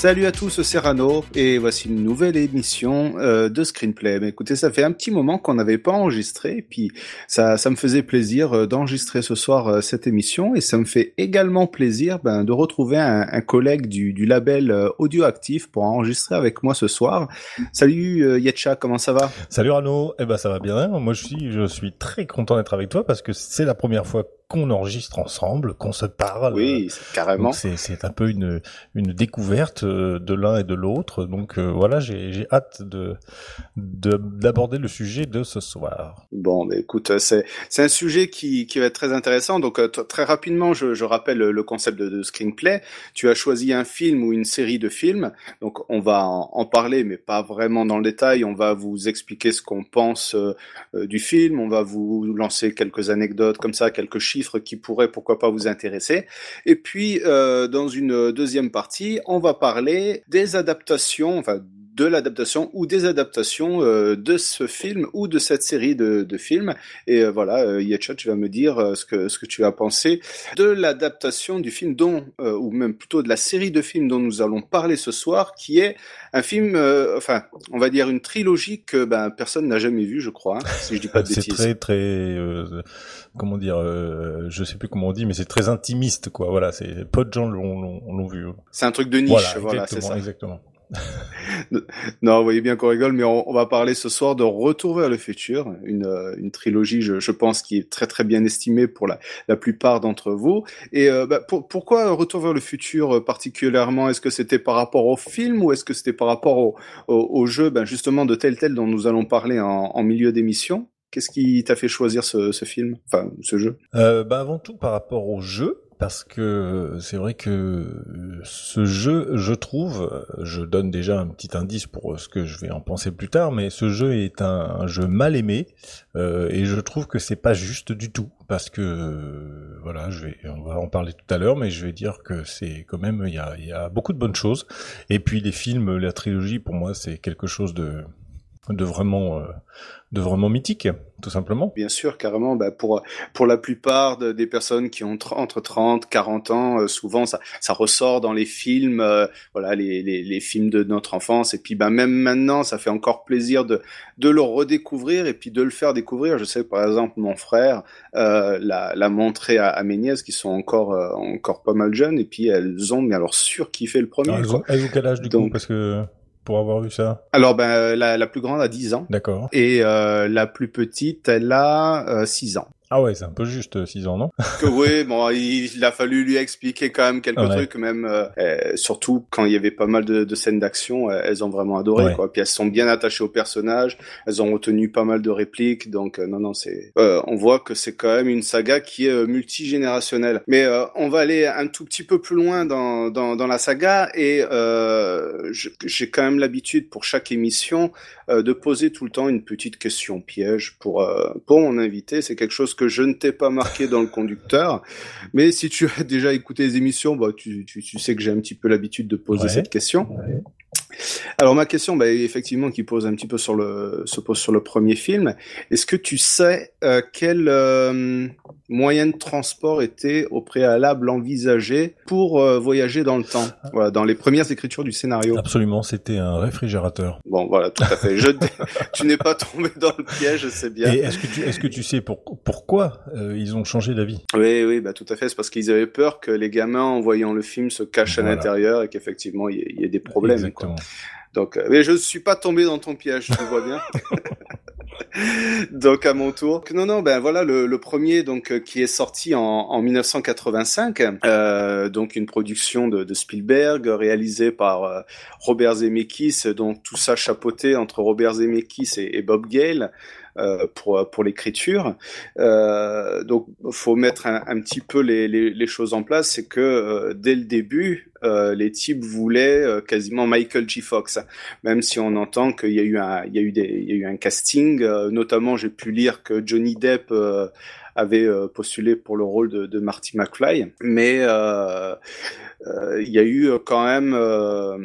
Salut à tous, c'est Rano et voici une nouvelle émission euh, de Screenplay. Mais écoutez, ça fait un petit moment qu'on n'avait pas enregistré, et puis ça, ça me faisait plaisir euh, d'enregistrer ce soir euh, cette émission, et ça me fait également plaisir ben, de retrouver un, un collègue du, du label euh, Audioactif pour enregistrer avec moi ce soir. Salut euh, Yetcha, comment ça va? Salut Rano, eh ben ça va bien. Moi je suis, je suis très content d'être avec toi parce que c'est la première fois qu'on enregistre ensemble, qu'on se parle. Oui, c'est carrément. C'est un peu une une découverte euh, de l'un et de l'autre. Donc euh, voilà, j'ai hâte de de- d'aborder le sujet de ce soir. Bon, mais écoute, euh, c'est un sujet qui qui va être très intéressant. Donc euh, très rapidement, je, je rappelle le, concept de, de screenplay. Tu as choisi un film ou une série de films. Donc on va en, en parler, mais pas vraiment dans le détail. On va vous expliquer ce qu'on pense euh, euh, du film. On va vous lancer quelques anecdotes comme ça, quelques chiffres qui pourraient pourquoi pas vous intéresser. Et puis euh, dans une deuxième partie, on va parler des adaptations, enfin de l'adaptation ou des adaptations euh, de ce film ou de cette série de, de films. Et euh, voilà, euh, Yetcha, tu vas me dire ce que ce que tu as pensé de l'adaptation du film dont, ou même plutôt de la série de films dont nous allons parler ce soir, qui est un film, enfin, on va dire une trilogie que ben personne n'a jamais vue, je crois, hein, si je dis pas de C'est bêtises. très très euh, comment dire, euh, je sais plus comment on dit, mais c'est très intimiste quoi. Voilà, c'est peu de gens l'ont vu. C'est un truc de niche, Voilà, voilà, c'est exactement, ça. exactement. Non, vous voyez bien qu'on rigole, mais on, on va parler ce soir de Retour vers le futur, une, euh, une trilogie, je, je pense, qui est très très bien estimée pour la, la plupart d'entre vous. Et euh, bah, pour- pourquoi Retour vers le futur euh, particulièrement? Est-ce que c'était par rapport au film ou est-ce que c'était par rapport au, au, au jeu, ben, justement de tel tel dont nous allons parler en, en milieu d'émission? Qu'est-ce qui t'a fait choisir ce, film, enfin ce jeu? Euh, bah avant tout par rapport au jeu, parce que c'est vrai que ce jeu, je trouve, je donne déjà un petit indice pour ce que je vais en penser plus tard, mais ce jeu est un, jeu mal aimé euh, et je trouve que c'est pas juste du tout, parce que euh, voilà, je vais, on va en parler tout à l'heure, mais je vais dire que c'est quand même il y a, y a beaucoup de bonnes choses. Et puis les films, la trilogie, pour moi, c'est quelque chose de de vraiment euh, de vraiment mythique, tout simplement. Bien sûr, carrément. Bah, pour pour la plupart de- des personnes qui ont tr- entre 30, 40 ans, euh, souvent ça ça ressort dans les films, euh, voilà, les, les les films de notre enfance. Et puis bah même maintenant, ça fait encore plaisir de de le redécouvrir et puis de le faire découvrir. Je sais par exemple mon frère euh, l'a l'a montré à, à mes nièces qui sont encore euh, encore pas mal jeunes et puis elles ont mais alors surkiffé le premier. Alors, elles, ont, elles ont quel âge du coup? Parce que pour avoir vu ça, Alors ben la la plus grande a 10 ans. d'accord. Et euh, la plus petite, elle a euh, 6 ans. Ah ouais, c'est un peu juste 6 ans, non que oui, bon, il, il a fallu lui expliquer quand même quelques Ouais. trucs, même euh, euh, surtout quand il y avait pas mal de, de scènes d'action, euh, elles ont vraiment adoré Ouais. quoi. Puis elles sont bien attachées au personnage, elles ont retenu pas mal de répliques, donc euh, non non c'est, euh, on voit que c'est quand même une saga qui est euh, multigénérationnelle. Mais euh, on va aller un tout petit peu plus loin dans dans, dans la saga et euh, j'ai quand même l'habitude pour chaque émission euh, de poser tout le temps une petite question piège pour euh, pour mon invité. C'est quelque chose que je ne t'ai pas marqué dans le conducteur, mais si tu as déjà écouté les émissions, bah tu tu, tu sais que j'ai un petit peu l'habitude de poser Ouais. cette question. Alors ma question, bah, effectivement, qui pose un petit peu sur le se pose sur le premier film. Est-ce que tu sais euh, quel euh, moyen de transport était au préalable envisagé pour euh, voyager dans le temps? Voilà, dans les premières écritures du scénario. Absolument, c'était un réfrigérateur. Bon, voilà, tout à fait. Je, tu n'es pas tombé dans le piège, c'est bien. Et est-ce que tu est-ce que tu sais pour, pourquoi euh, ils ont changé d'avis? Oui, oui, bah tout à fait. C'est parce qu'ils avaient peur que les gamins, en voyant le film, se cachent à l'intérieur et qu'effectivement il y, ait- il y ait des problèmes. quoi. Donc, euh, mais je suis pas tombé dans ton piège, tu vois bien. donc à mon tour. Non, non, ben voilà le, le premier donc euh, qui est sorti en, en 1985, euh, donc une production de, Spielberg réalisée par Robert Zemeckis, donc tout ça chapeauté entre Robert Zemeckis et Bob Gale. Euh, pour pour l'écriture. Euh, donc, faut mettre un, petit peu les, les, les, choses en place. C'est que euh, dès le début, euh, les types voulaient euh, quasiment Michael G. Fox, même si on entend qu'il y a eu un il y a eu des il y a eu un casting. notamment, j'ai pu lire que Johnny Depp avait postulé pour le rôle de, de Marty McFly, mais il y a eu euh, quand même, euh,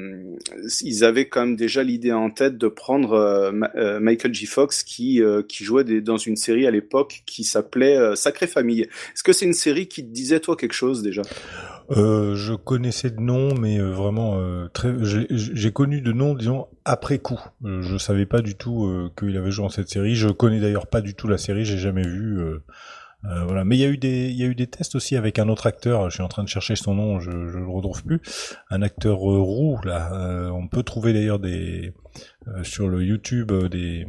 ils avaient quand même déjà l'idée en tête de prendre Michael J. Fox qui jouait dans une série à l'époque qui s'appelait Sacrée Famille. Est-ce que c'est une série qui te disait toi quelque chose déjà? Euh, je connaissais de nom, mais vraiment très. J'ai connu de nom, disons après coup. je savais pas du tout qu'il avait joué dans cette série. Je connais d'ailleurs pas du tout la série. J'ai jamais vu. Euh, voilà. Mais il y a eu des, il y a eu des tests aussi avec un autre acteur. Je suis en train de chercher son nom, je, je le retrouve plus. Un acteur euh, roux là. Euh, on peut trouver d'ailleurs des sur le YouTube des,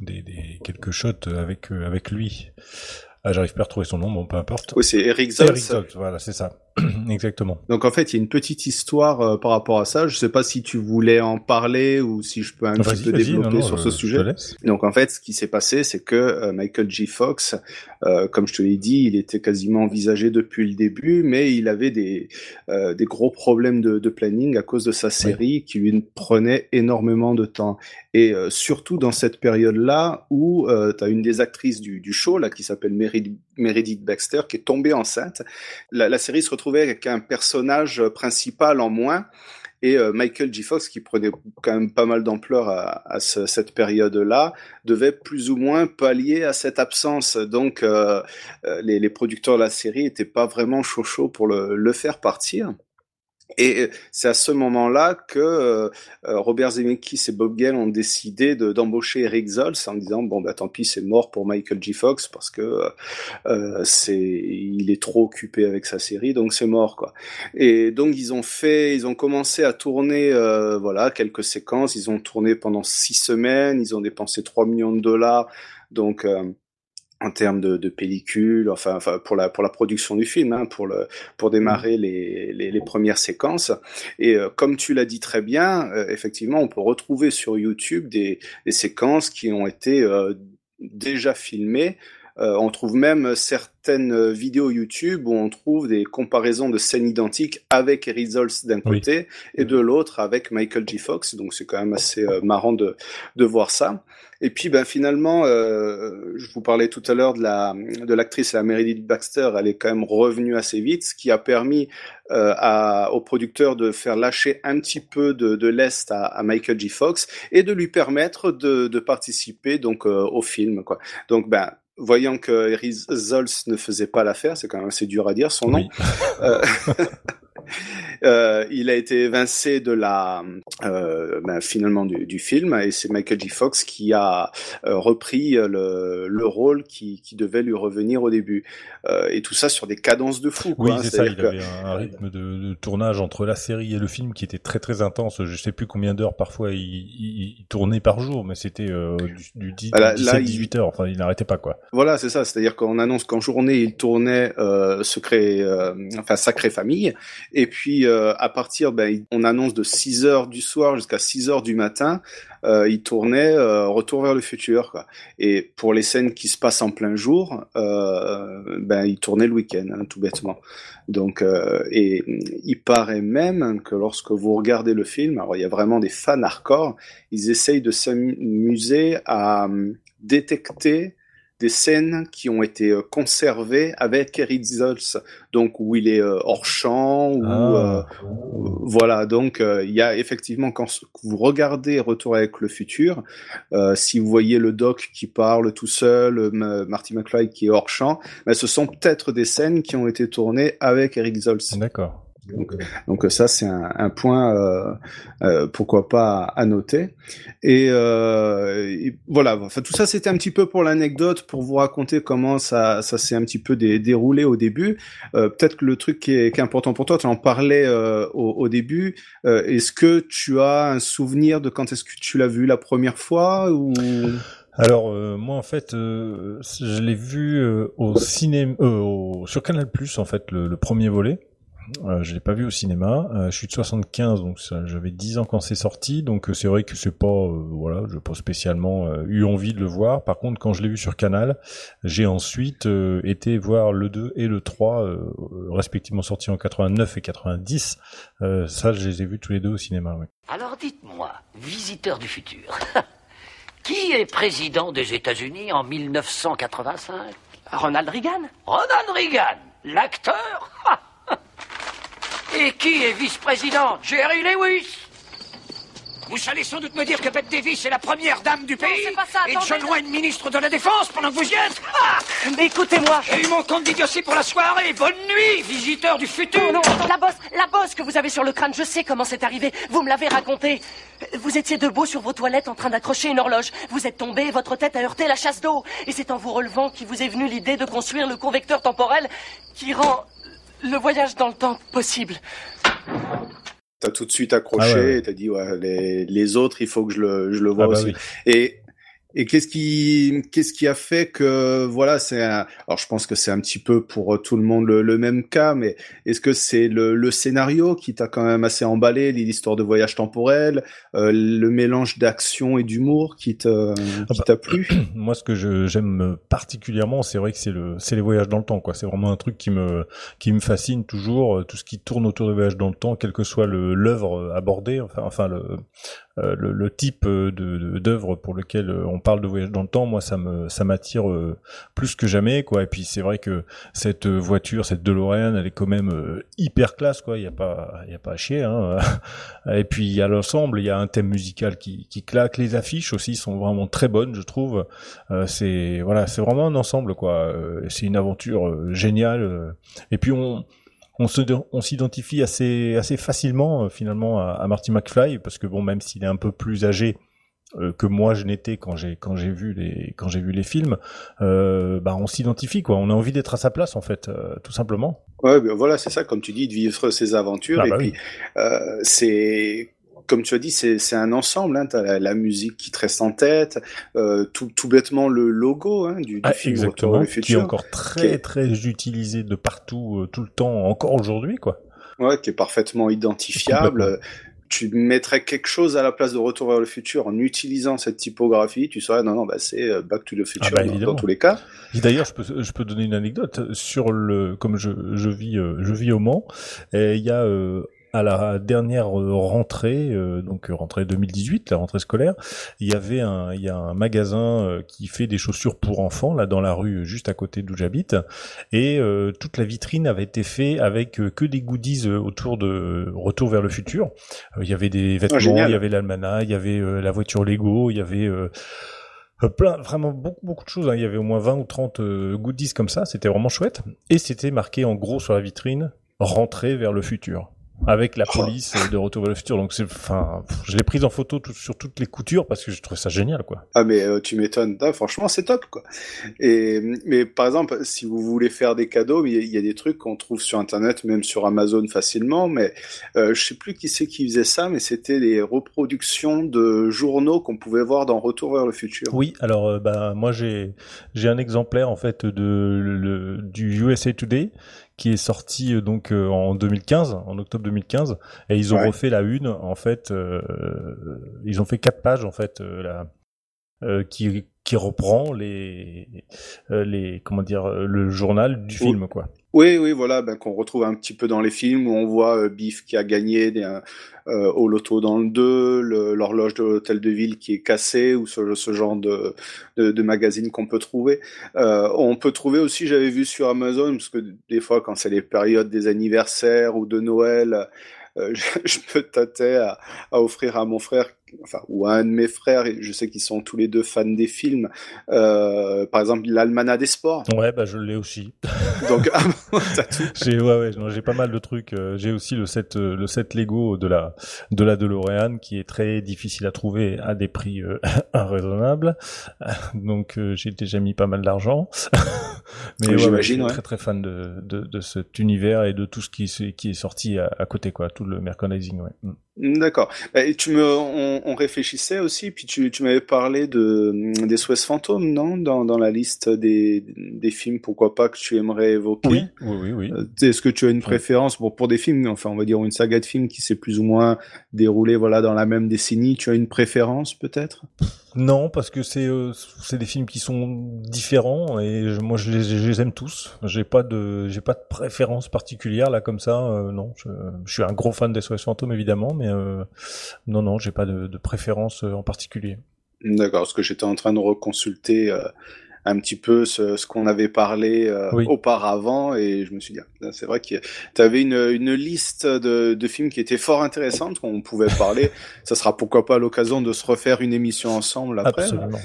des, des quelques shots avec avec lui. Ah, j'arrive pas à retrouver son nom, bon, peu importe. Oui, c'est Eric Zoltz. Eric Zoltz, voilà, c'est ça. Exactement. Donc en fait, il y a une petite histoire euh, par rapport à ça. Je sais pas si tu voulais en parler ou si je peux un petit peu développer sur ce sujet. Donc en fait, ce qui s'est passé, c'est que euh, Michael J. Fox, euh, comme je te l'ai dit, il était quasiment envisagé depuis le début, mais il avait des des gros problèmes de, de, planning à cause de sa série qui lui prenait énormément de temps. Et surtout dans cette période-là où tu as une des actrices du, du show là qui s'appelle Meredith Baxter qui est tombée enceinte. La, série se retrouver avec un personnage principal en moins et euh, Michael J. Fox, qui prenait quand même pas mal d'ampleur à, cette période-là, devait plus ou moins pallier à cette absence. Donc, euh, euh, les, producteurs de la série n'étaient pas vraiment chaud chaud pour le faire partir. Et euh, c'est à ce moment-là que euh, euh, Robert Zemeckis et Bob Gale ont décidé d'embaucher Eric Zoltz en disant bon bah tant pis c'est mort pour Michael J. Fox parce que euh, c'est il est trop occupé avec sa série donc c'est mort quoi. Et donc ils ont fait ils ont commencé à tourner voilà quelques séquences ils ont tourné pendant six semaines ils ont dépensé 3 millions de dollars donc en termes de, de pellicule, enfin, enfin, pour la pour la production du film, hein, pour le pour démarrer mmh. les, les, les premières séquences. Et euh, comme tu l'as dit très bien, euh, effectivement, on peut retrouver sur YouTube des, des séquences qui ont été euh, déjà filmées. On trouve même certaines vidéos YouTube où on trouve des comparaisons de scènes identiques avec Eric Zoltz d'un côté et de l'autre avec Michael J. Fox. Donc c'est quand même assez marrant de de voir ça. Et puis, ben finalement, euh, je vous parlais tout à l'heure de la de l'actrice, la Meredith Baxter. Elle est quand même revenue assez vite, ce qui a permis euh, à, au producteur de faire lâcher un petit peu de, de l'est à, à, Michael J. Fox et de lui permettre de, de participer donc euh, au film. Quoi. Donc, ben voyant que Zoltz ne faisait pas l'affaire, c'est quand même assez dur à dire son nom. Euh, Euh, il a été évincé de la euh, ben, finalement du, du, film et c'est Michael J. Fox qui a euh, repris le, le rôle qui, qui, devait lui revenir au début et tout ça sur des cadences de fou. Quoi, oui, c'est ça. Il avait un rythme de, de, tournage entre la série et le film qui était très très intense. Je sais plus combien d'heures parfois il, il, tournait par jour, mais c'était du, du 17-18 heures. Enfin, il n'arrêtait pas quoi. Voilà, c'est ça. C'est-à-dire qu'on annonce qu'en journée il tournait secret, enfin Sacré Famille, et puis euh, à partir, ben, on annonce de 6 heures du soir jusqu'à 6 heures du matin, euh, il tournait euh, Retour vers le futur. Et pour les scènes qui se passent en plein jour, euh, ben, il tournait le week-end, hein, tout bêtement. Donc, et il paraît même que lorsque vous regardez le film, alors il y a vraiment des fans hardcore, ils essayent de s'amuser à détecter des scènes qui ont été euh, conservées avec Eric Zoltz, donc où il est euh, hors champ, ou ah. euh, voilà. Donc il y a effectivement quand vous regardez Retour avec le futur, si vous voyez le doc qui parle tout seul, Marty McFly qui est hors champ, mais ben, ce sont peut-être des scènes qui ont été tournées avec Eric Zoltz. D'accord. Donc, donc ça c'est un, un, point euh, euh, pourquoi pas à noter. Et, euh, voilà, enfin tout ça c'était un petit peu pour l'anecdote pour vous raconter comment ça ça s'est un petit peu déroulé au début. Euh, peut-être que le truc qui est, qui est, important pour toi, tu en parlais euh, au, au, début. Euh, est-ce que tu as un souvenir de quand est-ce que tu l'as vu la première fois ou? Alors moi en fait je l'ai vu au cinéma sur Canal Plus en fait le, le premier volet Euh, je l'ai pas vu au cinéma. Euh, je suis de 75, donc j'avais 10 ans quand c'est sorti. Donc c'est vrai que c'est pas, voilà, je pas spécialement eu envie de le voir. Par contre, quand je l'ai vu sur Canal, j'ai ensuite été voir le 2 et le 3, respectivement sortis en 89 et 90. ça, je les ai vus tous les deux au cinéma. Oui. Alors dites-moi, visiteur du futur, qui est président des États-Unis en 1985 Ronald Reagan? Ronald Reagan, l'acteur Et qui est vice-président? Jerry Lewis vous allez sans doute me dire que Bette Davis est la première dame du pays c'est pas ça, et John Wayne ministre de la Défense pendant que vous y êtes ah Mais écoutez-moi J'ai eu mon compte d'idiotie pour la soirée Bonne nuit, visiteur du futur Non, non, la bosse, la bosse que vous avez sur le crâne, je sais comment c'est arrivé. Vous me l'avez raconté. Vous étiez debout sur vos toilettes en train d'accrocher une horloge. Vous êtes tombé et votre tête a heurté la chasse d'eau. Et c'est en vous relevant qu'il vous est venu l'idée de construire le convecteur temporel qui rend le voyage dans le temps possible. T'as tout de suite accroché ah et t'as dit ouais les, les autres il faut que je le je le vois ah bah aussi. Et et qu'est-ce qui, qu'est-ce qui a fait que, voilà, c'est alors je pense que c'est un petit peu pour euh, tout le monde le, même cas, mais est-ce que c'est le, le, scénario qui t'a quand même assez emballé, l'histoire de voyage temporel, euh, le mélange d'action et d'humour qui te, ah qui bah, t'a plu? Moi, ce que j'aime particulièrement, c'est vrai que c'est le, c'est les voyages dans le temps, quoi. C'est vraiment un truc qui me, qui me fascine toujours, tout ce qui tourne autour des voyages dans le temps, quel que soit le, l'œuvre abordée, enfin, enfin le, euh, le, le, type de, d'œuvre pour lequel on parle de voyage dans le temps, moi ça me ça m'attire euh, plus que jamais quoi. Et puis c'est vrai que cette voiture, cette DeLorean, elle est quand même euh, hyper classe quoi. Il y a pas il y a pas à chier. Hein. Et puis à l'ensemble, il y a un thème musical qui qui claque. Les affiches aussi sont vraiment très bonnes, je trouve. c'est voilà, c'est vraiment un ensemble quoi. c'est une aventure géniale. Et puis on on se on s'identifie assez assez facilement euh, finalement à, Marty McFly parce que bon même s'il est un peu plus âgé euh, que moi je n'étais quand j'ai quand j'ai vu les quand j'ai vu les films euh, bah on s'identifie quoi. On a envie d'être à sa place en fait tout simplement. Ouais ben voilà c'est ça comme tu dis de vivre ses aventures. Ah et bah puis c'est comme tu as dit, c'est un ensemble. Hein. Tu as la, musique qui te reste en tête, euh, tout, tout bêtement le logo hein, du, du ah, film exactement, qui est encore très très utilisé de partout, euh, tout le temps, encore aujourd'hui, quoi. Ouais, qui est parfaitement identifiable. Tu mettrais quelque chose à la place de Retour vers le futur en utilisant cette typographie, tu saurais non non bah c'est euh, Back to the Future ah, bah, dans, tous les cas. D'ailleurs, je peux je peux donner une anecdote sur le comme je je vis je vis au Mans et il y a à la dernière euh, rentrée, euh, donc euh, rentrée 2018, la rentrée scolaire, il y avait un, il y a un magasin qui fait des chaussures pour enfants là dans la rue juste à côté d'où j'habite, et toute la vitrine avait été faite avec que des goodies autour de Retour vers le futur. il y avait des ah, vêtements, il y avait l'almanach, il y avait la voiture Lego, il y avait plein, vraiment beaucoup, beaucoup de choses. Hein. Il y avait au moins 20 ou 30 goodies comme ça. C'était vraiment chouette. Et c'était marqué en gros sur la vitrine, rentrer vers le futur avec la oh. police de Retour vers le futur. Donc c'est, enfin, je l'ai prise en photo sur toutes les coutures parce que je trouve ça génial, quoi. Ah mais euh, tu m'étonnes. Ah, franchement, c'est top, quoi. Et mais par exemple, si vous voulez faire des cadeaux, il y, a des trucs qu'on trouve sur internet, même sur Amazon facilement. Mais euh, je sais plus qui c'est qui faisait ça, mais c'était des reproductions de journaux qu'on pouvait voir dans Retour vers le futur. Oui, alors euh, bah moi j'ai j'ai un exemplaire en fait de le, du USA Today qui est sorti euh, donc euh, en 2015, en octobre 2015, et ils ont refait la une. En fait, euh, ils ont fait quatre pages en fait là, qui qui reprend les les comment dire le journal du film quoi. Oui, oui, voilà, ben, qu'on retrouve un petit peu dans les films où on voit Biff qui a gagné des, euh, au loto dans le 2, l'horloge de l'hôtel de ville qui est cassée ou ce, genre de, magazine qu'on peut trouver. Euh, on peut trouver aussi, j'avais vu sur Amazon, parce que des fois quand c'est les périodes des anniversaires ou de Noël, euh, je, me tâtais à, offrir à mon frère enfin, ou un de mes frères, je sais qu'ils sont tous les deux fans des films, euh, par exemple l'Almanach des sports. Ouais, bah je l'ai aussi. Donc, ah, J'ai ouais, ouais, j'ai pas mal de trucs. Euh, j'ai aussi le set, euh, le set Lego de la de la DeLorean qui est très difficile à trouver à des prix euh, raisonnables. Donc j'ai déjà mis pas mal d'argent. Mais ouais, j'imagine, ouais, très très fan de, de, de cet univers et de tout ce qui, qui est sorti à, à côté, quoi, tout le merchandising. Ouais. D'accord. Bah, et tu me, on, on, réfléchissait aussi, puis tu, tu m'avais parlé de des Souhaits fantômes, non, dans, dans la liste des, des films, pourquoi pas que tu aimerais évoquer? Oui, oui, oui. oui. Euh, Est-ce que tu as une préférence pour pour des films, enfin, on va dire une saga de films qui s'est plus ou moins déroulée, voilà, dans la même décennie. Tu as une préférence, peut-être? Non, parce que c'est euh, c'est des films qui sont différents et je, moi je les, je les aime tous. J'ai pas de j'ai pas de préférence particulière là comme ça. Euh, non, je, je, suis un gros fan des SOS fantômes évidemment, mais euh, non, non, j'ai pas de, de, préférence euh, en particulier. D'accord, parce que j'étais en train de reconsulter euh, un petit peu ce, ce qu'on avait parlé euh, oui. auparavant et je me suis dit, ah, c'est vrai que tu avais une, une liste de, de, films qui était fort intéressante, qu'on pouvait parler. Ça sera pourquoi pas l'occasion de se refaire une émission ensemble après. Absolument.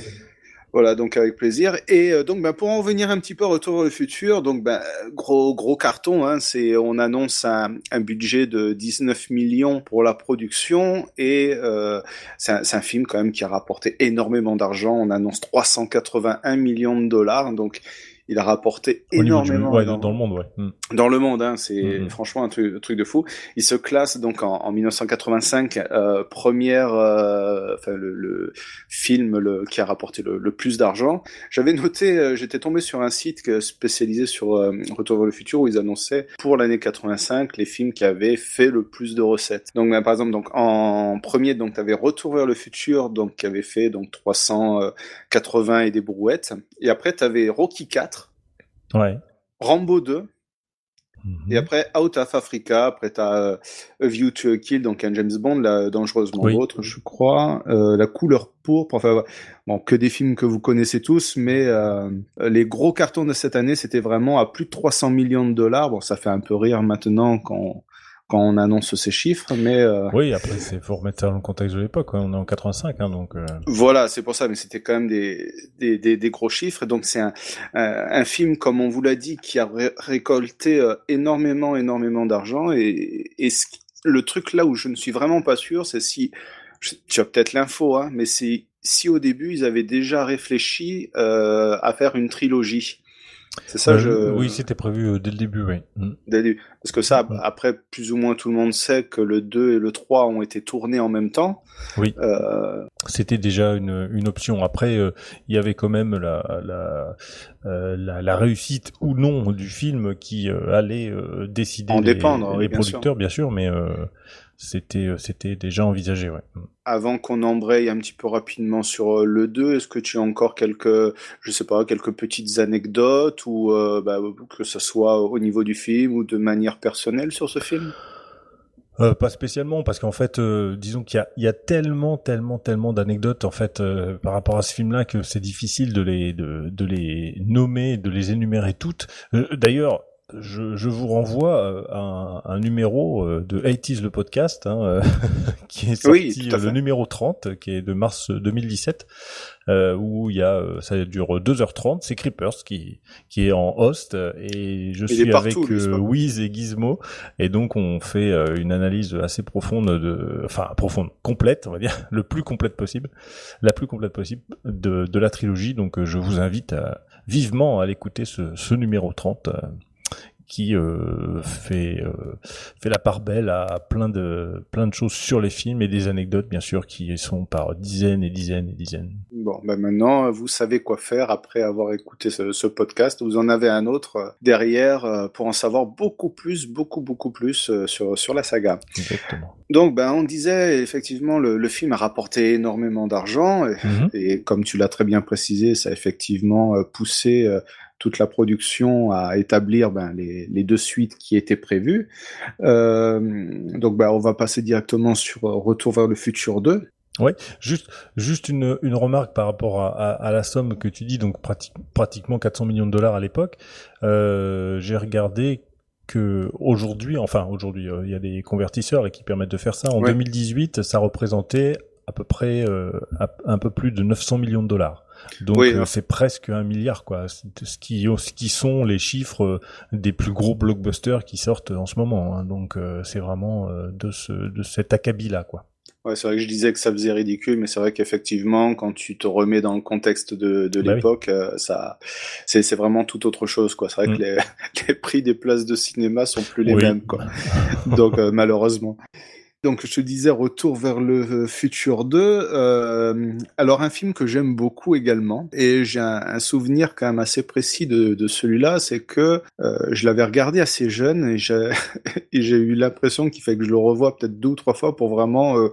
Voilà, donc avec plaisir. Et euh, donc, ben, pour en venir un petit peu au Retour vers le futur, donc ben, gros gros carton. Hein, c'est on annonce un, un, budget de 19 millions pour la production et euh, c'est un, un, film quand même qui a rapporté énormément d'argent. On annonce 381 millions de dollars, donc il a rapporté énormément. Du, ouais, dans, dans, le monde, ouais. Mm. Dans le monde, hein, c'est mm -hmm. franchement un truc, un truc, de fou. Il se classe donc en, en 1985 euh, première, euh, enfin le, le, film le, qui a rapporté le, le plus d'argent. J'avais noté, euh, j'étais tombé sur un site spécialisé sur euh, Retour vers le futur où ils annonçaient pour l'année 85 les films qui avaient fait le plus de recettes. Donc par exemple donc en premier donc tu avais Retour vers le futur donc qui avait fait donc 380 et des brouettes et après tu avais Rocky 4 Ouais. Rambo 2. Mm -hmm. Et après Out of Africa, après t'as uh, A View to a Kill, donc un James Bond, la dangereusement oui. autre, je crois, euh, La couleur pourpre, enfin bon, que des films que vous connaissez tous, mais euh, les gros cartons de cette année, c'était vraiment à plus de 300 millions de dollars. Bon, ça fait un peu rire maintenant quand quand on annonce ces chiffres, mais euh... oui, après c'est faut remettre ça dans le contexte de l'époque. On est en 85, hein, donc euh... voilà, c'est pour ça. Mais c'était quand même des des, des, des gros chiffres. Donc c'est un, un, un film, comme on vous l'a dit, qui a ré récolté euh, énormément énormément d'argent. Et, et ce, le truc là où je ne suis vraiment pas sûr, c'est si tu as peut-être l'info, hein, mais c'est si au début ils avaient déjà réfléchi euh, à faire une trilogie. C'est ça, euh, je. Oui, c'était prévu euh, dès le début, oui. Mm. Dès le début. Parce que ça, mm. après, plus ou moins tout le monde sait que le 2 et le 3 ont été tournés en même temps. Oui. Euh... C'était déjà une, une option. Après, euh, il y avait quand même la, la, euh, la, la, réussite ou non du film qui allait décider en les, dépendre, les oui, producteurs, bien sûr, bien sûr mais c'était c'était déjà envisagé ouais. Avant qu'on embraye un petit peu rapidement sur euh, le 2, est-ce que tu as encore quelques je sais pas, quelques petites anecdotes ou euh, bah, que ce soit au niveau du film ou de manière personnelle sur ce film? Euh, pas spécialement parce qu'en fait, euh, disons qu'il y, y a, tellement, tellement, tellement d'anecdotes en fait euh, par rapport à ce film-là que c'est difficile de les de, de les nommer, de les énumérer toutes. D'ailleurs, je, je, vous renvoie à un, un numéro de 80 le podcast hein, qui est sorti oui, le numéro 30 qui est de mars 2017 euh, où il y a ça dure 2h30 c'est Creepers qui qui est en host et je suis partout, avec euh, Wiz et Gizmo. Et donc on fait euh, une analyse assez profonde de enfin profonde complète on va dire le plus complète possible la plus complète possible de, de la trilogie. Donc je vous invite à, vivement à l'écouter ce, ce numéro 30 qui euh, fait euh, fait la part belle à plein de plein de choses sur les films et des anecdotes bien sûr qui sont par dizaines et dizaines et dizaines. Bon, ben maintenant vous savez quoi faire après avoir écouté ce, ce podcast. Vous en avez un autre euh, derrière pour en savoir beaucoup plus, beaucoup beaucoup plus sur sur la saga. Exactement. Donc ben on disait effectivement le, le film a rapporté énormément d'argent et, mm -hmm. et, comme tu l'as très bien précisé, ça a effectivement poussé toute la production à établir ben, les, les, deux suites qui étaient prévues. Euh, donc ben, on va passer directement sur Retour vers le futur 2. Oui, juste juste une, une remarque par rapport à, à, à, la somme que tu dis, donc prati pratiquement 400 millions de dollars à l'époque. Euh, J'ai regardé que aujourd'hui, enfin aujourd'hui, euh, il y a des convertisseurs qui permettent de faire ça. En ouais. 2018, ça représentait à peu près euh, un peu plus de 900 millions de dollars. Donc oui, euh, c'est presque un milliard quoi. Ce qui, ce qui sont les chiffres des plus gros blockbusters qui sortent en ce moment. Hein. Donc euh, c'est vraiment euh, de ce de cet acabit là quoi. Ouais, c'est vrai que je disais que ça faisait ridicule, mais c'est vrai qu'effectivement, quand tu te remets dans le contexte de, de bah l'époque, oui. ça, c'est, c'est vraiment tout autre chose, quoi. C'est vrai mm. que les, les, prix des places de cinéma sont plus les oui. mêmes, quoi. Donc, malheureusement. Donc je te disais Retour vers le futur 2. Euh, alors un film que j'aime beaucoup également et j'ai un, souvenir quand même assez précis de, de celui-là, c'est que euh, je l'avais regardé assez jeune et j'ai eu l'impression qu'il fait que je le revois peut-être deux ou trois fois pour vraiment euh,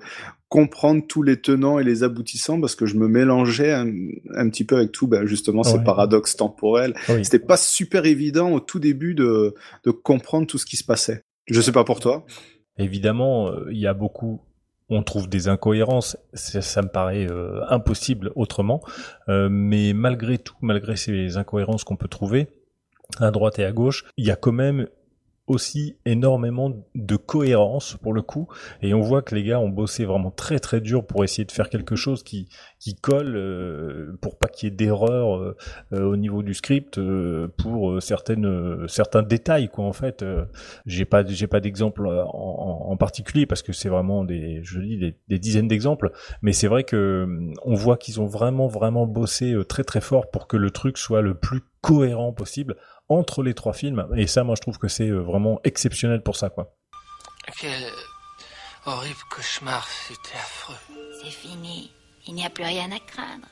comprendre tous les tenants et les aboutissants parce que je me mélangeais un, un petit peu avec tout, ben justement ces paradoxes temporels. C'était pas super évident au tout début de, de comprendre tout ce qui se passait. Je sais pas pour toi. Évidemment, euh, il y a beaucoup on trouve des incohérences, ça, me paraît euh, impossible autrement. Euh, mais malgré tout, malgré ces incohérences qu'on peut trouver à droite et à gauche, il y a quand même aussi énormément de cohérence pour le coup. Et on voit que les gars ont bossé vraiment très très dur pour essayer de faire quelque chose qui qui colle euh, pour pas qu'il y ait d'erreurs euh, euh, au niveau du script pour certaines certains détails quoi en fait. J'ai pas j'ai pas d'exemple en, particulier parce que c'est vraiment des je dis des dizaines d'exemples. Mais c'est vrai que on voit qu'ils ont vraiment vraiment bossé très très fort pour que le truc soit le plus cohérent possible entre les trois films. Et ça, moi, je trouve que c'est euh, vraiment exceptionnel pour ça, quoi. Quel horrible cauchemar, c'était affreux. C'est fini. Il n'y a plus rien à craindre.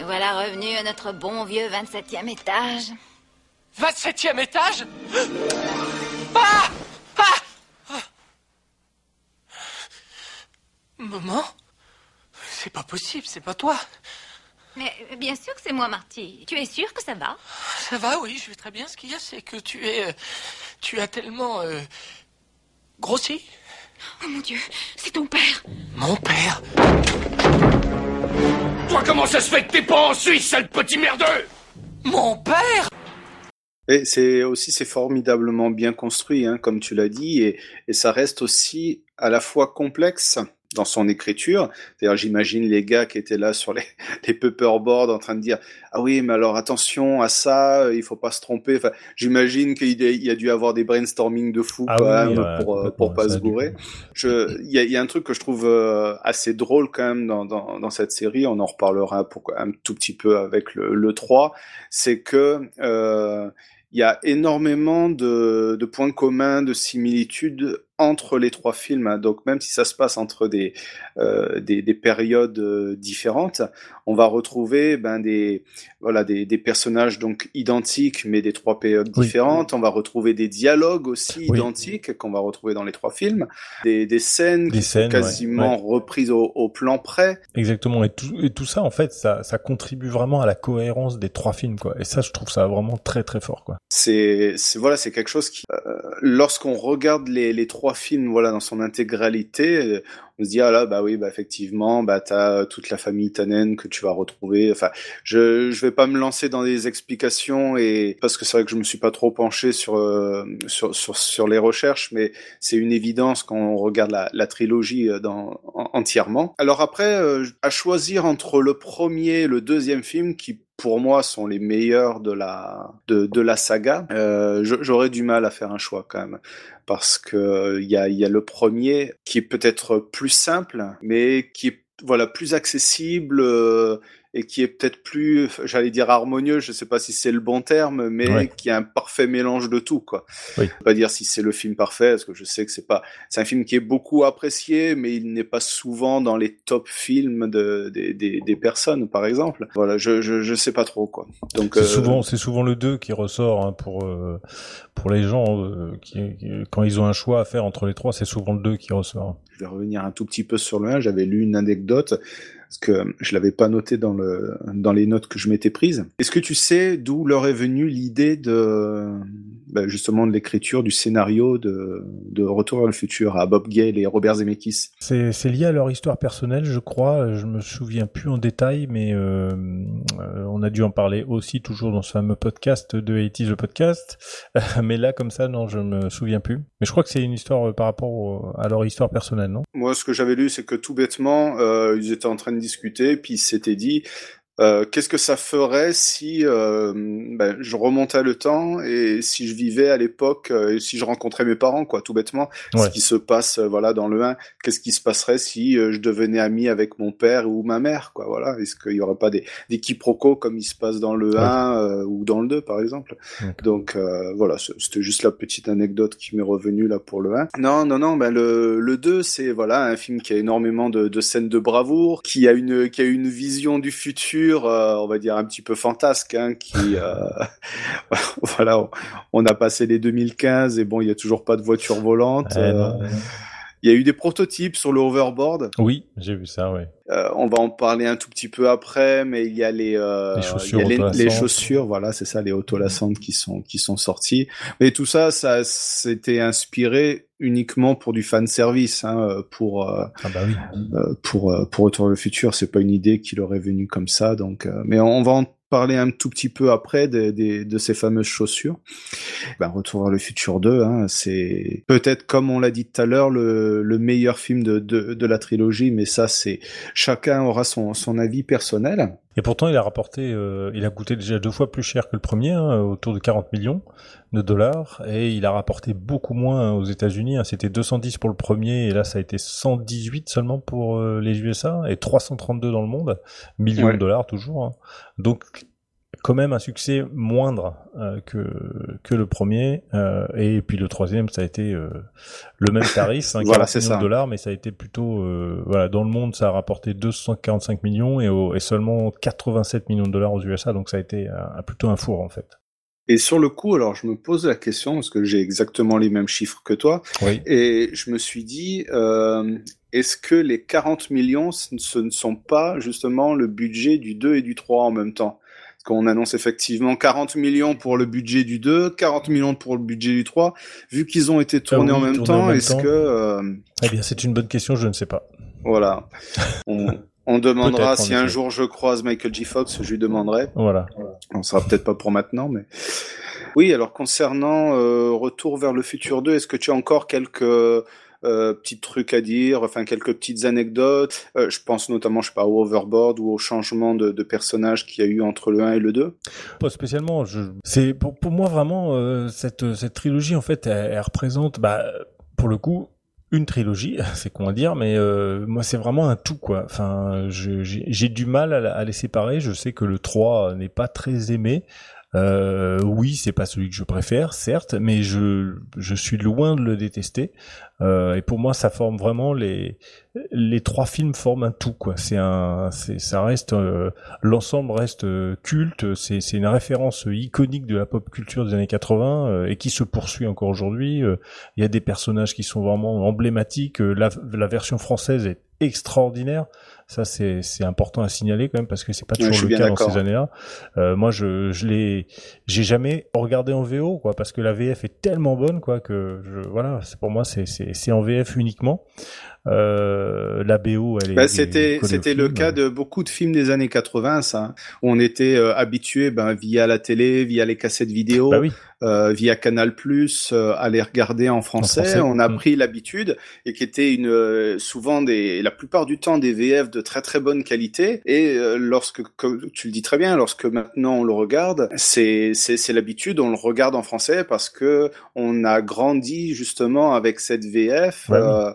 voilà revenu à notre bon vieux 27e étage. 27e étage? Ah Ah, Maman? C'est pas possible, c'est pas toi. Mais euh, bien sûr que c'est moi, Marty. Tu es sûr que ça va? Ça va, oui, je vais très bien. Ce qu'il y a, c'est que tu es. Euh, tu as tellement. Euh, grossi. Oh mon Dieu, c'est ton père. Mon père Toi, comment ça se fait que t'es pas en Suisse, sale petit merdeux? Mon père? Et c'est aussi c'est formidablement bien construit, hein, comme tu l'as dit, et, et ça reste aussi à la fois complexe dans son écriture. D'ailleurs, j'imagine les gars qui étaient là sur les, les paperboards en train de dire ah oui, mais alors attention à ça, il faut pas se tromper. Enfin, j'imagine qu'il y a dû avoir des brainstorming de fou ah quand même pour euh, pour pas se gourer. Il y a, y a, un truc que je trouve euh, assez drôle quand même dans, dans, dans cette série. On en reparlera pour un tout petit peu avec le, le 3, c'est que euh, il y a énormément de, de points communs, de similitudes entre les trois films. Hein. Donc même si ça se passe entre des, euh, des, des, périodes euh, différentes, on va retrouver ben, des, voilà, des, des, personnages donc identiques mais des trois périodes différentes. On va retrouver des dialogues aussi identiques qu'on va retrouver dans les trois films, des, des scènes qui sont quasiment reprises au, au, plan près. Exactement. Et tout, et tout ça, en fait, ça, ça contribue vraiment à la cohérence des trois films. Quoi. Et ça, je trouve ça vraiment très très fort. Quoi. C'est voilà, c'est quelque chose qui, euh, lorsqu'on regarde les, les trois film voilà dans son intégralité, on se dit ah là bah oui bah effectivement bah t'as toute la famille Tannen que tu vas retrouver. Enfin je je vais pas me lancer dans des explications et parce que c'est vrai que je me suis pas trop penché sur euh, sur, sur, les recherches, mais c'est une évidence quand on regarde la, trilogie euh, dans entièrement. Alors après euh, à choisir entre le premier et le deuxième film qui pour moi sont les meilleurs de la de, de la saga. Euh, J'aurais du mal à faire un choix quand même parce que il y a, y a le premier qui est peut-être plus simple, mais qui est voilà plus accessible euh, et qui est peut-être plus, j'allais dire harmonieux, je sais pas si c'est le bon terme, mais qui a un parfait mélange de tout, quoi. Oui. Pas dire si c'est le film parfait, parce que je sais que c'est pas, c'est un film qui est beaucoup apprécié, mais il n'est pas souvent dans les top films de, des, des, des personnes, par exemple. Voilà, je, je, je sais pas trop, quoi. Donc, c'est euh... souvent, c'est souvent le 2 qui ressort, hein, pour, euh, pour les gens, euh, qui, quand ils ont un choix à faire entre les trois, c'est souvent le 2 qui ressort. Je vais revenir un tout petit peu sur le 1, j'avais lu une anecdote parce que je l'avais pas noté dans le dans les notes que je m'étais prises. Est-ce que tu sais d'où leur est venue l'idée de ben justement de l'écriture du scénario de, de Retour vers le futur à Bob Gale et Robert Zemeckis? C'est c'est lié à leur histoire personnelle, je crois. Je me souviens plus en détail, mais euh, euh on a dû en parler aussi toujours dans ce fameux podcast de 80 le podcast. mais là, comme ça, non, je me souviens plus. Mais je crois que c'est une histoire euh, par rapport à leur histoire personnelle, non? Moi, ce que j'avais lu, c'est que tout bêtement, euh, ils étaient en train de discuter, puis il s'était dit, Euh, Qu'est-ce que ça ferait si euh, ben, je remontais le temps et si je vivais à l'époque, euh, et si je rencontrais mes parents, quoi, tout bêtement, Ouais. ce qui se passe, euh, voilà, dans le 1, qu'est-ce qui se passerait si je devenais ami avec mon père ou ma mère, quoi, voilà, est-ce qu'il y aurait pas des, des quiproquos comme il se passe dans le Ouais. 1 euh, ou dans le 2, par exemple? Donc euh, voilà, c'était juste la petite anecdote qui m'est revenue là pour le 1. Non, non, non, ben le, le 2, c'est voilà un film qui a énormément de, de scènes de bravoure, qui a une qui a une vision du futur, euh, on va dire un petit peu fantasque, hein, qui euh, voilà, on, on a passé les 2015 et bon, il y a toujours pas de voiture volante. Euh. Il y a eu des prototypes sur le hoverboard. Oui, j'ai vu ça, ouais. Euh, on va en parler un tout petit peu après, mais il y a les, euh, Les chaussures il y a les, chaussures, voilà, c'est ça, les autolassantes qui sont qui sont sorties. Mais tout ça, ça s'était inspiré uniquement pour du fan service, hein, pour euh, Ah bah oui. euh, pour euh, pour Retour vers le futur. C'est pas une idée qui leur est venue comme ça, donc. euh, mais on va en parler un tout petit peu après des, de ces fameuses chaussures. Ben, Retour vers le futur 2, hein, c'est peut-être comme on l'a dit tout à l'heure le, le meilleur film de, de, de la trilogie, mais ça c'est chacun aura son, son avis personnel. Et pourtant, il a rapporté, euh, il a coûté déjà deux fois plus cher que le premier, hein, autour de 40 millions de dollars, et il a rapporté beaucoup moins aux États-Unis. hein. C'était 210 pour le premier, et là, ça a été 118 seulement pour euh, les USA, et 332 dans le monde, millions Ouais. de dollars toujours. hein. Donc, quand même un succès moindre euh, que que le premier, euh, et puis le troisième, ça a été euh, le même tarif, hein, 40 Voilà, c'est millions de dollars, mais ça a été plutôt, voilà, dans le monde, ça a rapporté 245 millions et, au- et seulement 87 millions de dollars aux USA, donc ça a été un- plutôt un four en fait. Et sur le coup, alors je me pose la question parce que j'ai exactement les mêmes chiffres que toi, Oui. et je me suis dit, est-ce que les 40 millions, ce ne- sont pas justement le budget du 2 et du 3 en même temps? Qu'on annonce effectivement 40 millions pour le budget du 2, 40 millions pour le budget du 3. Vu qu'ils ont été tournés Ah oui, en même temps, est-ce que... euh, Eh bien, c'est une bonne question, je ne sais pas. voilà. On, on demandera si un jour je croise Michael J. Fox, je lui demanderai. Voilà. On sera peut-être pas pour maintenant, mais oui. Alors concernant euh, Retour vers le futur 2, est-ce que tu as encore quelques euh, petits trucs à dire, enfin quelques petites anecdotes Euh, Je pense notamment, je sais pas, au overboard ou au changement de, de personnage qu'il y a eu entre le 1 et le 2. Pas spécialement. Je... C'est pour, pour moi vraiment euh, cette cette trilogie en fait, elle, elle représente, bah, pour le coup, une trilogie. C'est con à dire, mais euh, moi c'est vraiment un tout quoi. Enfin, j'ai du mal à, à les séparer. Je sais que le 3 n'est pas très aimé. Euh, oui, c'est pas celui que je préfère, certes, mais je je suis loin de le détester. Euh, et pour moi, ça forme vraiment les les trois films forment un tout quoi. C'est un c'est ça reste euh, l'ensemble reste euh, culte. C'est c'est une référence iconique de la pop culture des années 80 euh, et qui se poursuit encore aujourd'hui. Il y a des personnages qui sont vraiment emblématiques. La la version française est extraordinaire. Ça c'est c'est important à signaler quand même parce que c'est pas toujours le cas dans ces années-là. Euh, moi je je l'ai j'ai jamais regardé en VO quoi parce que la VF est tellement bonne quoi que je voilà c'est pour moi c'est c'est c'est en VF uniquement. Euh, la BO elle est Bah, c'était c'était le film. cas de beaucoup de films des années 80, ça. hein, où on était euh, habitué, ben, via la télé, via les cassettes vidéo, Bah oui. Euh, via Canal Plus euh, à les regarder en français. français, On a mm. pris l'habitude et qui était une euh, souvent des la plupart du temps des VF de très très bonne qualité. Et euh, lorsque comme tu le dis très bien, lorsque maintenant on le regarde, c'est c'est c'est l'habitude. On le regarde en français parce que on a grandi justement avec cette VF. Bah euh,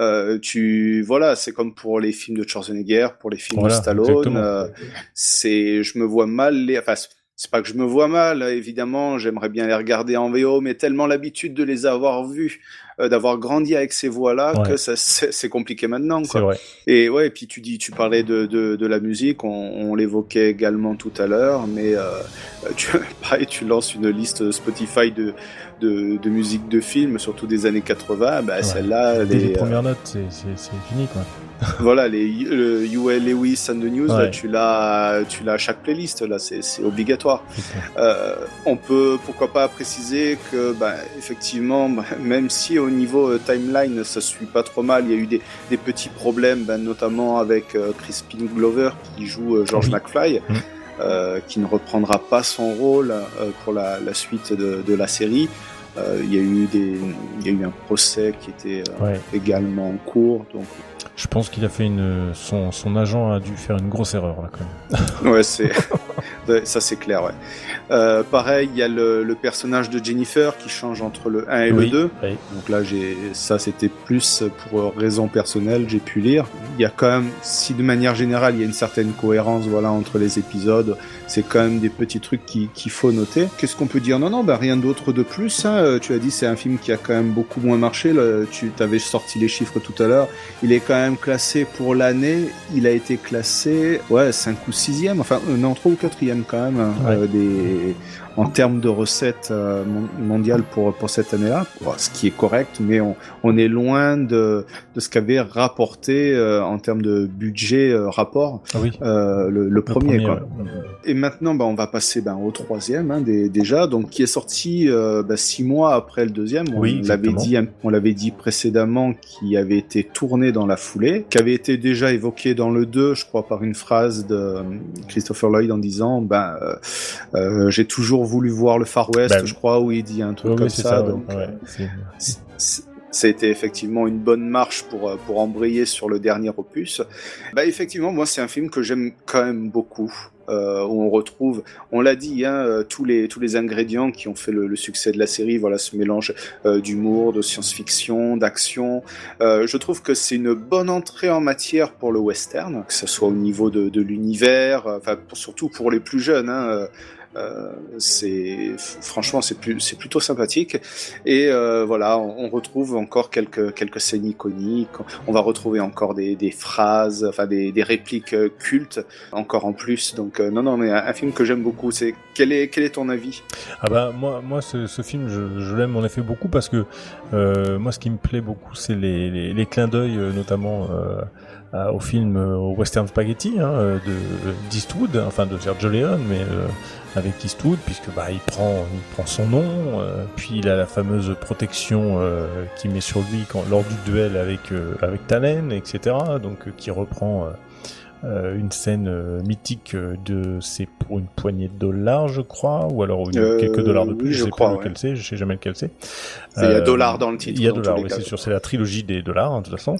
euh, tu voilà, c'est comme pour les films de Schwarzenegger, pour les films Voilà, de Stallone. euh, c'est, je me vois mal les, enfin, c'est- pas que je me vois mal, évidemment, j'aimerais bien les regarder en VO, mais tellement l'habitude de les avoir vus, euh, d'avoir grandi avec ces voix-là, Ouais. que ça, c'est compliqué maintenant, C'est quoi. vrai. Et ouais, et puis tu dis, tu parlais de, de, de la musique, on, on l'évoquait également tout à l'heure, mais euh, tu, pareil, tu lances une liste Spotify de, de, de musique de films, surtout des années 80, bah, Ouais. celle-là, les, les, euh, premières notes, c'est c'est c'est fini quoi. voilà, les le UL Lewis and the News, là, Ouais. tu l'as, tu l'as à chaque playlist, là, c'est, c'est obligatoire. Euh, on peut, pourquoi pas préciser que, bah, effectivement, bah, même si au niveau euh, timeline ça suit pas trop mal, il y a eu des, des petits problèmes, bah, notamment avec euh, Crispin Glover qui joue George Oui. McFly. Mm. qui ne reprendra pas son rôle pour la, la suite de, de la série. Euh, il y a eu des, il y a eu un procès qui était euh, Ouais. également en cours. Donc, Je pense qu'il a fait une, son, son agent a dû faire une grosse erreur là quand même. ouais, c'est, ouais, ça c'est clair, ouais. Euh, pareil, il y a le, le personnage de Jennifer qui change entre le 1 et Oui, le 2. oui. Donc là, j'ai ça, c'était plus pour raison personnelle, j'ai pu lire. Il y a quand même, si de manière générale, il y a une certaine cohérence, voilà, entre les épisodes, c'est quand même des petits trucs qui- qu'il faut noter. Qu'est-ce qu'on peut dire? Non, non, bah rien d'autre de plus. Hein. Euh, Tu as dit c'est un film qui a quand même beaucoup moins marché. là. Tu avais sorti les chiffres tout à l'heure. Il est quand même classé pour l'année. Il a été classé, ouais, 5 ou 6e, enfin euh, non, 3 ou 4e quand même, Ouais. euh, des en termes de recettes euh, mon- mondiales pour pour cette année-là, ce qui est correct, mais on, on est loin de de ce qu'avait rapporté euh, en termes de budget euh, rapport Ah oui. euh, le, le Le premier, quoi. ouais. Et maintenant, bah, on va passer ben, au troisième hein, des- déjà, donc qui est sorti euh, bah, six mois après le deuxième. On Oui, l'avait dit, on l'avait dit précédemment, qui avait été tourné dans la foulée, qui avait été déjà évoqué dans le 2, je crois, par une phrase de Christopher Lloyd en disant, ben, j'ai toujours voulu voir le Far West, Ben, je crois, où il dit un truc comme ça. ça. donc, ouais, euh, c'est- c- c- ça a été effectivement une bonne marche pour euh, pour embrayer sur le dernier opus. Bah effectivement, moi c'est un film que j'aime quand même beaucoup. Euh, où on retrouve, on l'a dit, hein, tous les tous les ingrédients qui ont fait le, le succès de la série. Voilà, ce mélange euh, d'humour, de science-fiction, d'action. Euh, je trouve que c'est une bonne entrée en matière pour le western, que ce soit au niveau de, de l'univers, enfin surtout pour les plus jeunes. Hein, euh, c'est franchement c'est plus c'est plutôt sympathique. Et euh, voilà on, retrouve encore quelques quelques scènes iconiques. On va retrouver encore des, des phrases enfin des, des répliques euh, cultes encore en plus. Donc euh, non non mais un, film que j'aime beaucoup. C'est quel est quel est ton avis? Ah bah moi, moi ce, ce film, je, je l'aime en effet beaucoup parce que moi, ce qui me plaît beaucoup, c'est les, les, les clins d'œil, notamment à- au film euh, au Western Spaghetti hein, euh, de d'Eastwood, enfin de Sergio Leone, mais euh, avec Eastwood, puisque bah il prend, il prend son nom, euh, puis il a la fameuse protection euh, qu'il met sur lui quand, lors du duel avec euh, avec Tannen, etc. Donc euh, qui reprend. Euh, une scène euh, mythique euh, de c'est pour une poignée de dollars je crois ou alors Euh, quelques dollars de oui, plus je je sais crois, pas ouais. lequel c'est je sais jamais lequel c'est il y a Euh, dollar dans le titre il y a dollars oui c'est sûr c'est la trilogie des dollars hein, de toute façon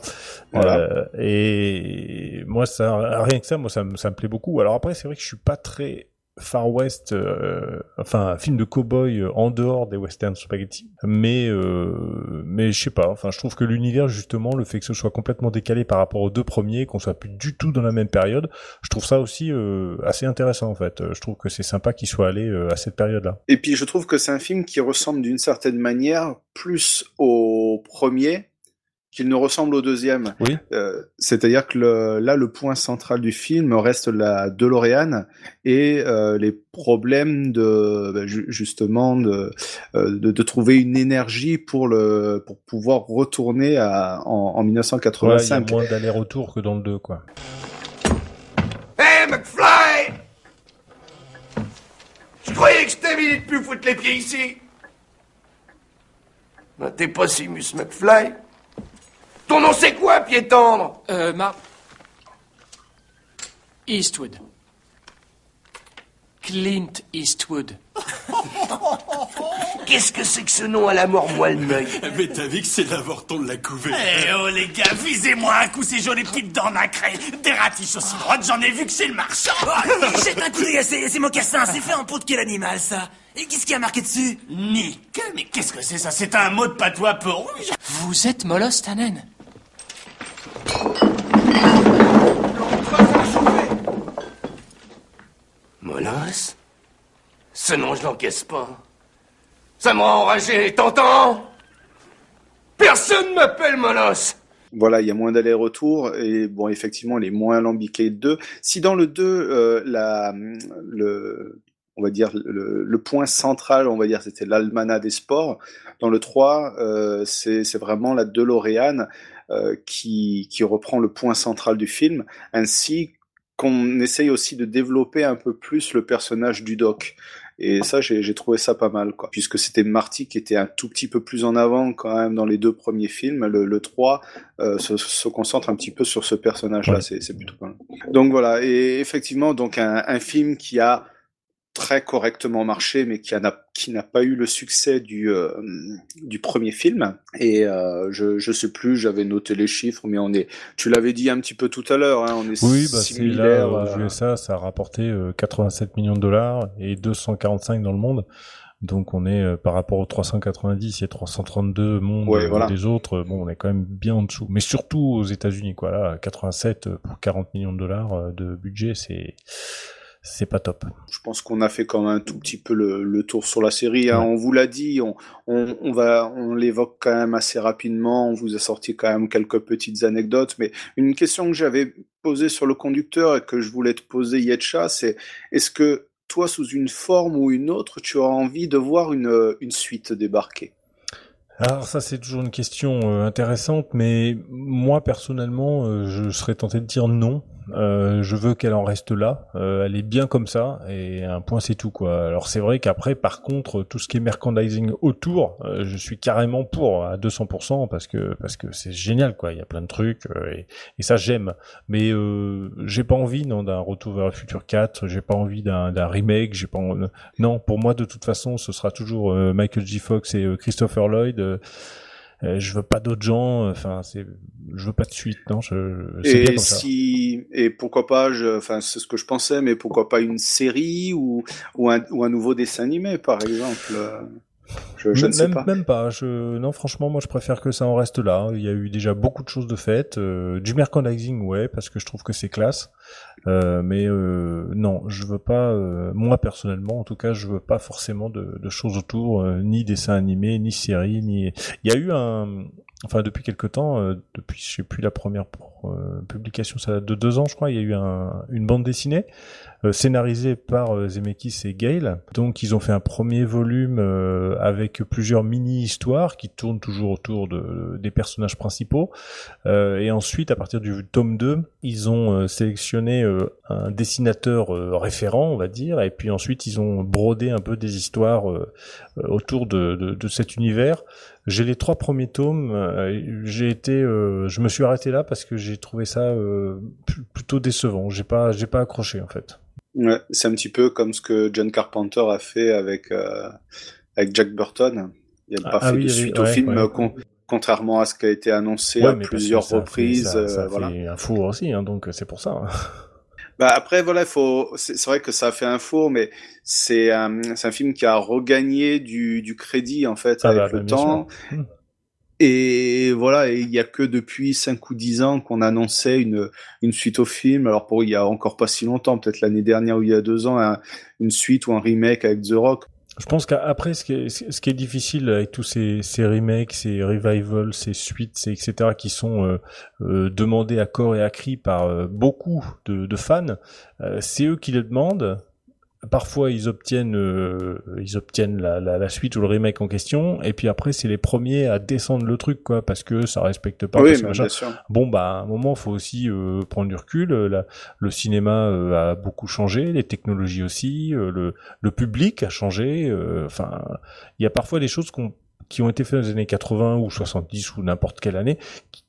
Voilà. Et moi ça rien que ça moi ça me ça me plaît beaucoup alors après c'est vrai que je suis pas très Far West, euh, enfin un film de cow-boy euh, en dehors des western spaghetti, mais euh, mais je sais pas, enfin je trouve que l'univers justement le fait que ce soit complètement décalé par rapport aux deux premiers, qu'on soit plus du tout dans la même période, je trouve ça aussi euh, assez intéressant en fait. Je trouve que c'est sympa qu'il soit allé euh, à cette période-là. et puis je trouve que c'est un film qui ressemble d'une certaine manière plus au premier qu'il ne ressemble au deuxième. Oui. Euh, C'est-à-dire que le, là, le point central du film reste la DeLorean et euh, les problèmes de bah, ju- justement de, euh, de de trouver une énergie pour le pour pouvoir retourner à, en, en Ouais, il y a 1985. moins d'aller-retour que dans le 2 quoi. Hé, McFly Je croyais que je t'avais de plus foutre les pieds ici? Ben, T'es pas Simus McFly Ton nom c'est quoi, pied tendre? Euh, Mar... Eastwood. Clint Eastwood. Qu'est-ce que c'est que ce nom à la mort moelle l'œil Mais t'as vu que c'est l'avorton de la couvée Eh oh les gars, visez-moi un coup ces jolies petites dents nacrées. Des ratiches aussi droites, j'en ai vu que c'est le marchand. Jette un coup d'œil à ces, ces mocassins, c'est fait en peau de quel animal ça? Et qu'est-ce qui a marqué dessus? Nick. Mais qu'est-ce que c'est ça? C'est un mot de patois peu rouge. Vous êtes Molos Tannen Molos Ce nom, je l'encaisse pas. Ça rend enragé, t'entends? Personne m'appelle Molos Voilà, il y a moins d'aller-retour et bon, effectivement, il est moins alambiqué le 2. Si dans le 2, euh, la, le, on va dire le, point central, on va dire, c'était l'almanach des sports. Dans le 3, euh, c'est vraiment la DeLorean euh, qui, qui reprend le point central du film, ainsi qu'on essaye aussi de développer un peu plus le personnage du doc. Et ça, j'ai trouvé ça pas mal, quoi. Puisque c'était Marty qui était un tout petit peu plus en avant quand même dans les deux premiers films. Le, le 3 euh, se, se concentre un petit peu sur ce personnage-là. C'est plutôt pas mal. Donc voilà. Et effectivement, donc un, un film qui a très correctement marché, mais qui n'a qui n'a pas eu le succès du euh, du premier film. Et euh, je je sais plus, j'avais noté les chiffres, mais on est. Tu l'avais dit un petit peu tout à l'heure, hein, on est oui, bah c'est là aux euh, USA, ça a rapporté 87 millions de dollars et 245 dans le monde. Donc on est euh, par rapport aux 390 et 332 mondes Ouais, voilà. des autres, bon on est quand même bien en dessous. Mais surtout aux États-Unis quoi, là 87 pour 40 millions de dollars euh, de budget, c'est c'est pas top. Je pense qu'on a fait quand même un tout petit peu le, le tour sur la série. hein. On vous l'a dit, on, on, on va, on l'évoque quand même assez rapidement. On vous a sorti quand même quelques petites anecdotes. Mais une question que j'avais posée sur le conducteur et que je voulais te poser, Yetcha, c'est est-ce que toi, sous une forme ou une autre, tu as envie de voir une, une suite débarquer? Alors ça c'est toujours une question euh, intéressante, mais moi personnellement euh, je serais tenté de dire non. Euh, je veux qu'elle en reste là. Euh, elle est bien comme ça et un point c'est tout quoi. Alors c'est vrai qu'après par contre tout ce qui est merchandising autour, euh, je suis carrément pour à 200% parce que parce que c'est génial quoi. Il y a plein de trucs euh, et, et ça j'aime. Mais euh, j'ai pas envie non d'un retour vers le futur 4. J'ai pas envie d'un d'un remake. J'ai pas non pour moi de toute façon ce sera toujours Michael J Fox et Christopher Lloyd. Euh, euh, je veux pas d'autres gens. Enfin c'est je veux pas de suite non. Je c'est bien Et ça. si et pourquoi pas, je, enfin c'est ce que je pensais, mais pourquoi pas une série ou ou un, ou un nouveau dessin animé par exemple. Je, je ne sais même, pas. Même pas. Je... Non, franchement, moi, je préfère que ça en reste là. Il y a eu déjà beaucoup de choses de faites. Euh, du merchandising, ouais, parce que je trouve que c'est classe. Euh, mais euh, non, je veux pas. moi, personnellement, en tout cas, je veux pas forcément de, de choses autour, ni dessins animés, ni séries, ni. Il y a eu un. Enfin, depuis quelque temps, depuis, je sais plus la première publication, ça date de deux ans, je crois. Il y a eu un, une bande dessinée euh, scénarisée par euh, Zemeckis et Gale. Donc, ils ont fait un premier volume euh, avec plusieurs mini-histoires qui tournent toujours autour de, des personnages principaux. Et ensuite, à partir du tome 2, ils ont sélectionné un dessinateur référent, on va dire, et puis ensuite, ils ont brodé un peu des histoires autour de, de, de cet univers. J'ai les trois premiers tomes. euh, j'ai été, euh, je me suis arrêté là parce que j'ai trouvé ça euh, pl- plutôt décevant. J'ai pas, j'ai pas accroché en fait. Ouais, c'est un petit peu comme ce que John Carpenter a fait avec euh, avec Jack Burton. Il n'a Ah, pas ah fait oui, de oui, suite ouais, au film, ouais. euh, con- contrairement à ce qui a été annoncé Ouais, à plusieurs ça reprises. ça, ça euh, voilà. un four aussi, hein, donc c'est pour ça. Bah après voilà, faut c'est vrai que ça a fait un four, mais c'est un c'est un film qui a regagné du du crédit en fait Ah avec bah, le temps. sûr. Hmm. Et voilà, il y a que depuis 5 ou 10 ans qu'on annonçait une une suite au film. Alors pour il y a encore pas si longtemps, peut-être l'année dernière ou il y a deux ans, un- une suite ou un remake avec The Rock. Je pense qu'après, ce qui est, difficile avec tous ces, remakes, ces revivals, ces suites, etc., qui sont euh, euh, demandés à corps et à cri par euh, beaucoup de, de fans, c'est eux qui le demandent. Parfois, ils obtiennent, euh, ils obtiennent la, la, la suite ou le remake en question, et puis après, c'est les premiers à descendre le truc, quoi, parce que ça respecte pas. oui, bien sûr. Bon, bah, à un moment, faut aussi euh, prendre du recul. Euh, la- le cinéma euh, a beaucoup changé, les technologies aussi, euh, le, le public a changé. euh, Enfin, il y a parfois des choses qu'on qui ont été faites dans les années 80 ou 70 ou n'importe quelle année,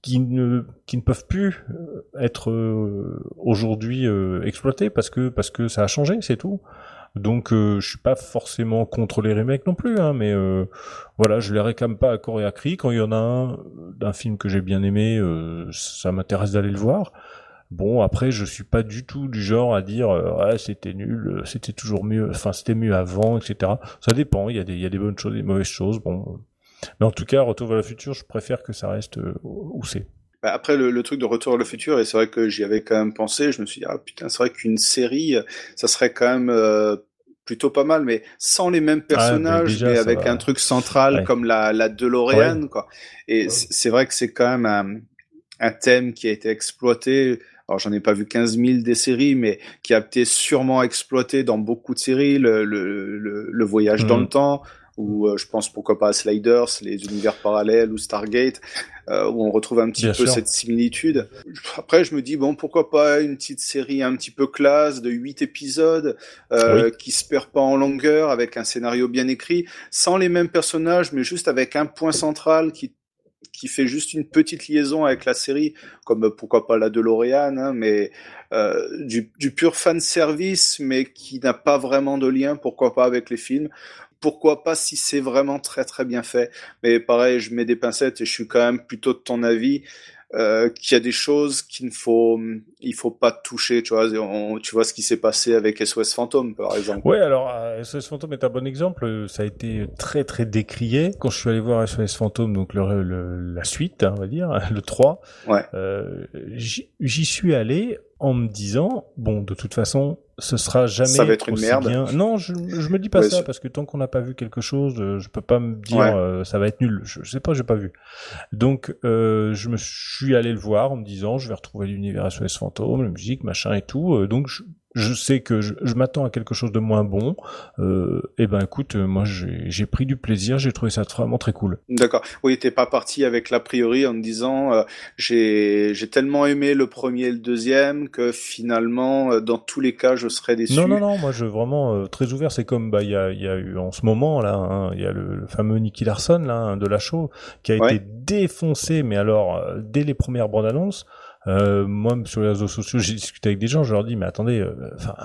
qui, ne qui ne peuvent plus euh, être euh, aujourd'hui euh, exploitées parce que parce que ça a changé, c'est tout. Donc euh, je suis pas forcément contre les remakes non plus, hein, mais euh, voilà, je les réclame pas à corps et à cri. Quand il y en a un d'un film que j'ai bien aimé, euh, ça m'intéresse d'aller le voir. Bon, après, je suis pas du tout du genre à dire ouais, c'était nul, euh, c'était toujours mieux, enfin c'était mieux avant, etc. Ça dépend. Il y a des il y a des bonnes choses, des mauvaises choses. Bon, mais en tout cas, Retour vers le futur, je préfère que ça reste euh, où c'est. Bah, Après le, le truc de Retour vers le futur, et c'est vrai que j'y avais quand même pensé, je me suis dit, ah putain, c'est vrai qu'une série, ça serait quand même euh, plutôt pas mal, mais sans les mêmes personnages, déjà, mais avec va. un truc central Ouais. comme la, la DeLorean, quoi. Et c'est c'est vrai que c'est quand même un, un thème qui a été exploité. Alors j'en ai pas vu 15 000 des séries, mais qui a été sûrement exploité dans beaucoup de séries, le, le, le, le voyage dans Mhm. le temps, ou euh, je pense pourquoi pas à Sliders, les univers parallèles ou Stargate, euh, où on retrouve un petit Bien peu sûr. cette similitude. Après, je me dis bon, pourquoi pas une petite série un petit peu classe de huit épisodes euh, qui se perd pas en longueur, avec un scénario bien écrit, sans les mêmes personnages, mais juste avec un point central qui qui fait juste une petite liaison avec la série, comme pourquoi pas la DeLorean, hein, mais euh, du, du pur fan service, mais qui n'a pas vraiment de lien, pourquoi pas avec les films pourquoi pas si c'est vraiment très très bien fait. Mais pareil, je mets des pincettes et je suis quand même plutôt de ton avis euh, qu'il y a des choses qu'il ne faut, il faut pas toucher. Tu vois, tu vois ce qui s'est passé avec SOS Fantôme, par exemple. Ouais, alors SOS Fantôme est un bon exemple. Ça a été très très décrié quand je suis allé voir SOS Fantôme, donc le, la suite, hein, on va dire, le 3. Ouais. Euh, J'y suis allé en me disant bon de toute façon ce sera jamais ça va être une merde. bien. Non, je, je me dis pas ça parce que tant qu'on n'a pas vu quelque chose, euh, je peux pas me dire euh, ça va être nul. Je, sais pas, j'ai pas vu. Donc euh, je me suis allé le voir en me disant je vais retrouver l'univers SOS fantôme, la musique, machin et tout. Euh, donc je, je sais que je, je m'attends à quelque chose de moins bon. Euh, et eh ben écoute, euh, moi j'ai pris du plaisir, j'ai trouvé ça vraiment très cool. D'accord. Oui, t'es pas parti avec l'a priori en me disant euh, j'ai j'ai tellement aimé le premier et le deuxième que finalement euh, dans tous les cas je serais déçu. Non non non, moi je vraiment très ouvert. C'est comme bah il y a il y a eu en ce moment là, hein, il y a le, fameux Nicky Larson là hein, de la show qui a été défoncé, mais alors dès les premières bandes annonces. Euh, moi, sur les réseaux sociaux, j'ai discuté avec des gens, je leur dis, mais attendez, euh, enfin,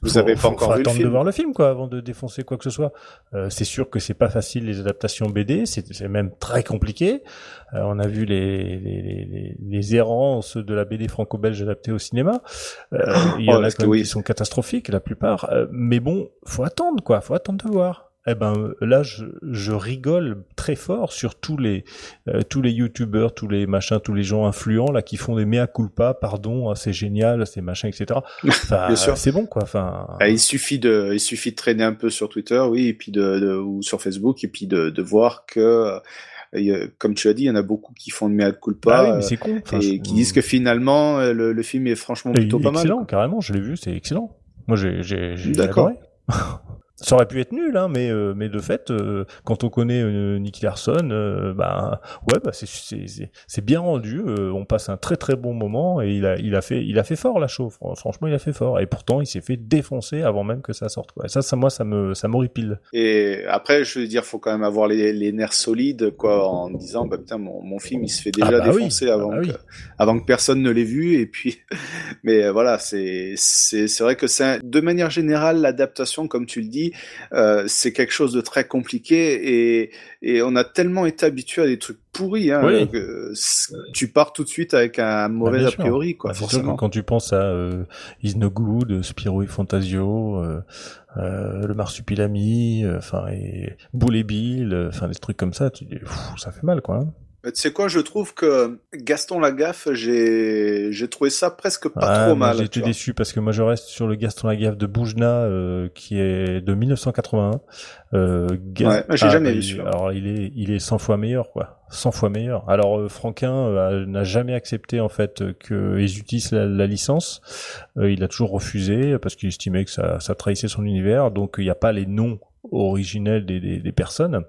vous avez pas encore vu attendre le film. de voir le film, quoi, avant de défoncer quoi que ce soit. Euh, c'est sûr que c'est pas facile les adaptations BD, c'est même très compliqué. Euh, on a vu les, les, les, les, errances de la BD franco-belge adaptée au cinéma. Euh, il y en a qui sont catastrophiques, la plupart. mais bon, faut attendre, quoi, faut attendre de voir eh ben là je, je, rigole très fort sur tous les euh, tous les youtubeurs, tous les machins, tous les gens influents là qui font des mea culpa, pardon, hein, c'est génial, c'est machin, etc. Enfin, c'est bon quoi. Enfin, ah, il suffit de il suffit de traîner un peu sur Twitter, oui, et puis de, de ou sur Facebook, et puis de, de voir que comme tu as dit, il y en a beaucoup qui font de mea culpa ah oui, mais c'est con. et qui disent que finalement le, le film est franchement plutôt pas mal. Excellent, carrément, je l'ai vu, c'est excellent. Moi j'ai j'ai D'accord. Ça aurait pu être nul, hein, mais euh, mais de fait, euh, quand on connaît euh, Nicky Larson, euh, bah ouais, bah c'est c'est bien rendu. on passe un très très bon moment et il a il a fait il a fait fort la show. Franchement, il a fait fort et pourtant il s'est fait défoncer avant même que ça sorte. Quoi. Et ça, ça moi ça me ça m'horripile. Et après, je veux dire, faut quand même avoir les, les nerfs solides, quoi, en disant bah putain mon, mon film il se fait déjà ah bah défoncer avant ah que avant que personne ne l'ait vu et puis mais voilà c'est c'est c'est vrai que c'est de manière générale l'adaptation comme tu le dis euh, c'est quelque chose de très compliqué et, et on a tellement été habitué à des trucs pourris hein, que tu pars tout de suite avec un mauvais bah, a priori quoi. Bah, forcément. quand tu penses à euh, Is No Good, Spirou et Fantasio, euh, euh, le Marsupilami, enfin et Boule Bill, enfin des trucs comme ça, tu dis, ça fait mal quoi. Hein. Tu sais quoi, je trouve que Gaston Lagaffe, j'ai j'ai trouvé ça presque pas trop mal. J'ai été déçu parce que moi je reste sur le Gaston Lagaffe de Boujna euh, qui est de 1981. Euh, ouais, j'ai ah, jamais bah, vu. Alors il est il est 100 fois meilleur quoi, 100 fois meilleur. Alors euh, Franquin euh, n'a jamais accepté en fait que utilise la, la licence. Euh, il a toujours refusé parce qu'il estimait que ça ça trahissait son univers. Donc il n'y a pas les noms originels des, des, des personnes.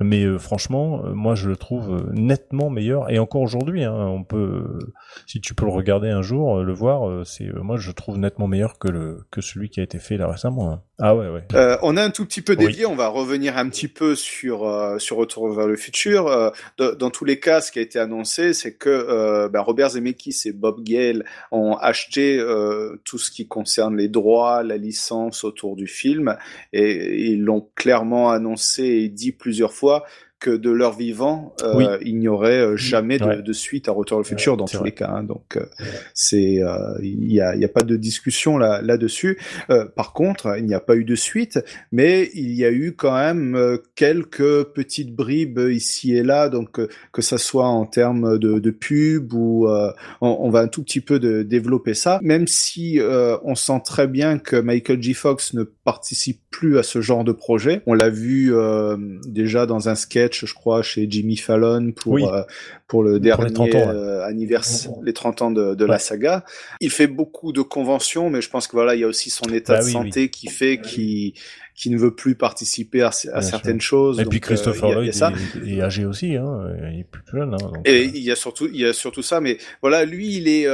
Mais euh, franchement, euh, moi je le trouve euh, nettement meilleur. Et encore aujourd'hui, hein, on peut, si tu peux le regarder un jour, le voir, c'est moi je le trouve nettement meilleur que le que celui qui a été fait là récemment. Hein. Ah ouais, ouais. Euh, on a un tout petit peu dévié. On va revenir un petit peu sur sur Retour vers le futur. Dans tous les cas, ce qui a été annoncé, c'est que ben, Robert Zemeckis et Bob Gale ont acheté tout ce qui concerne les droits, la licence autour du film, et ils l'ont clairement annoncé et dit plusieurs fois fois que de leur vivant, euh, il n'y aurait euh, jamais de, suite à Retour au futur dans tous les cas. Hein. donc euh, c'est il n'y a, y a pas de discussion là là-dessus. par contre, il n'y a pas eu de suite, mais il y a eu quand même quelques petites bribes ici et là. Donc que ça soit en termes de, de pub ou on, va un tout petit peu de développer ça, même si on sent très bien que Michael J. Fox ne participe plus à ce genre de projet. On l'a vu déjà dans un sketch je crois, chez Jimmy Fallon pour euh, pour le dernier euh, anniversaire, les 30 ans de, de la saga. Il fait beaucoup de conventions, mais je pense que voilà, il y a aussi son état bah de santé qui fait qu'il qui ne veut plus participer à, à certaines choses. Et puis Christopher Lloyd est, âgé aussi, hein, il est plus jeune. Hein, et il y a surtout, il y a surtout ça, mais voilà, lui, il est,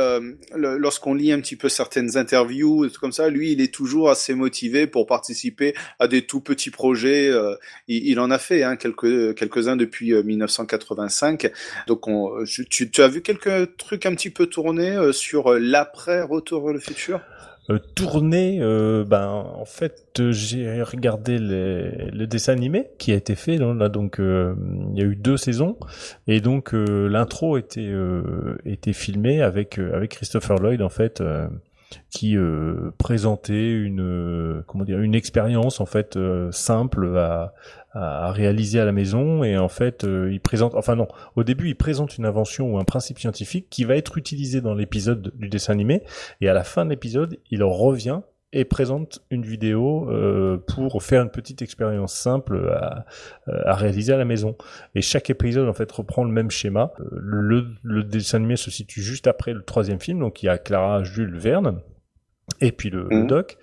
lorsqu'on lit un petit peu certaines interviews, comme ça, lui, il est toujours assez motivé pour participer à des tout petits projets. il, il, en a fait hein, quelques quelques uns depuis 1985. Donc, on, tu, tu as vu quelques trucs un petit peu tournés sur l'après Retour vers le futur? Euh, tourné, euh, ben en fait j'ai regardé le dessin animé qui a été fait là donc euh, il y a eu deux saisons. Et donc l'intro était était filmé avec avec Christopher Lloyd en fait qui présentait une comment dire une expérience en fait simple à, à, réaliser à la maison et en fait euh, il présente enfin non au début il présente une invention ou un principe scientifique qui va être utilisé dans l'épisode du dessin animé et à la fin de l'épisode il revient et présente une vidéo euh, pour faire une petite expérience simple à, à, réaliser à la maison. Et chaque épisode en fait reprend le même schéma. Le, le dessin animé se situe juste après le troisième film, donc il y a Clara, Jules, Verne et puis le, le mmh. doc.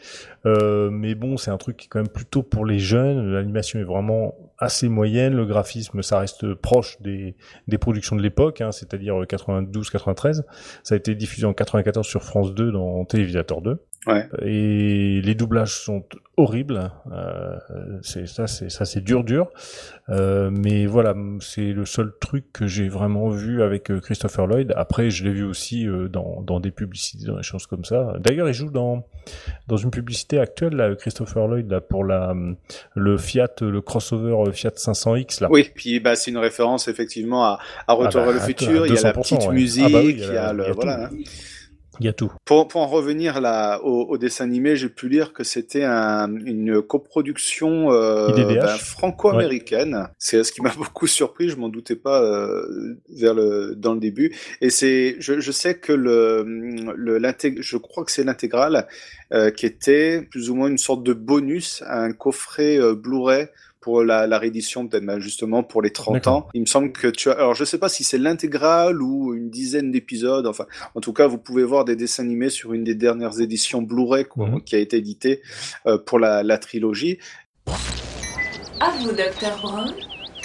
Euh, mais bon, c'est un truc qui est quand même plutôt pour les jeunes. L'animation est vraiment assez moyenne. Le graphisme, ça reste proche des, des productions de l'époque, hein, c'est-à-dire 92-93. Ça a été diffusé en 94 sur France 2 dans Télévisateur 2. Ouais. Et les doublages sont horribles. Euh, c'est ça, c'est ça, c'est dur, dur. Euh, mais voilà, c'est le seul truc que j'ai vraiment vu avec euh, Christopher Lloyd. Après, je l'ai vu aussi euh, dans, dans des publicités, dans des choses comme ça. D'ailleurs, il joue dans dans une publicité actuelle, là, Christopher Lloyd, là, pour la le Fiat, le crossover Fiat 500X, là. Oui, puis bah c'est une référence effectivement à, à Retour ah bah, vers le futur. il y a la petite musique, ah bah oui, il y a, le voilà. Il y a tout. Pour, pour en revenir là au, au dessin animé, j'ai pu lire que c'était un, une coproduction euh, ben, franco-américaine. C'est ce qui m'a beaucoup surpris. Je m'en doutais pas euh, vers le dans le début. Et c'est, je, je sais que le, le je crois que c'est l'intégrale euh, qui était plus ou moins une sorte de bonus à un coffret Blu-ray pour la, la réédition peut-être justement pour les 30 ans. Il me semble que tu as alors je sais pas si c'est l'intégrale ou une dizaine d'épisodes enfin en tout cas vous pouvez voir des dessins animés sur une des dernières éditions Blu-ray mhm. qui a été éditée euh, pour la, la trilogie. À vous docteur Brown.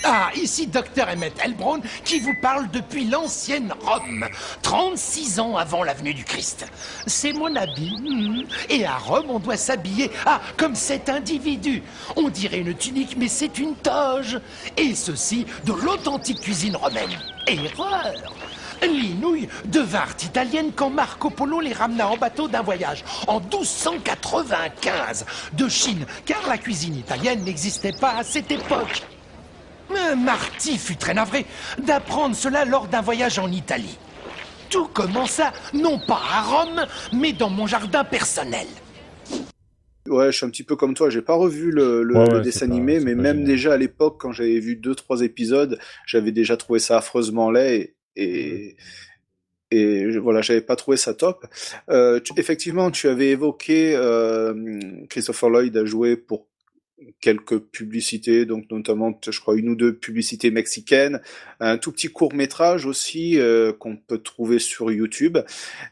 Ah, ici Dr Emmett Elbron qui vous parle depuis l'ancienne Rome, 36 ans avant l'avenue du Christ. C'est mon habit. Hmm. Et à Rome, on doit s'habiller, ah, comme cet individu. On dirait une tunique, mais c'est une toge. Et ceci de l'authentique cuisine romaine. Erreur les nouilles devinrent italiennes quand Marco Polo les ramena en bateau d'un voyage en 1295 de Chine, car la cuisine italienne n'existait pas à cette époque. Marty fut très navré d'apprendre cela lors d'un voyage en Italie. Tout commença non pas à Rome, mais dans mon jardin personnel. Ouais, je suis un petit peu comme toi. J'ai pas revu le, dessin animé, mais même déjà à l'époque, quand j'avais vu deux trois épisodes, j'avais déjà trouvé ça affreusement laid et, et, voilà, j'avais pas trouvé ça top. Euh, effectivement, tu avais évoqué euh, Christopher Lloyd a joué pour quelques publicités, donc notamment, je crois, une ou deux publicités mexicaines, un tout petit court métrage aussi euh, qu'on peut trouver sur YouTube,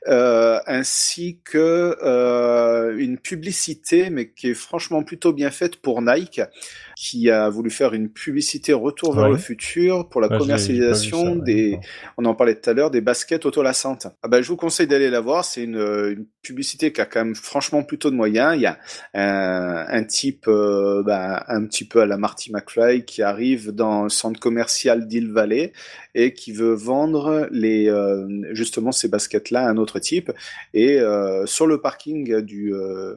euh, ainsi que euh, une publicité, mais qui est franchement plutôt bien faite pour Nike, qui a voulu faire une publicité retour vers le futur pour la commercialisation des, on en parlait tout à l'heure, des baskets autolassantes. Ah ben, je vous conseille d'aller la voir. C'est une, une, publicité qui a quand même franchement plutôt de moyens. Il y a un, un type, euh, ben, un petit peu à la Marty McFly qui arrive dans le centre commercial d'Hill Valley et qui veut vendre les euh, justement ces baskets là à un autre type. Et euh, sur le parking du euh,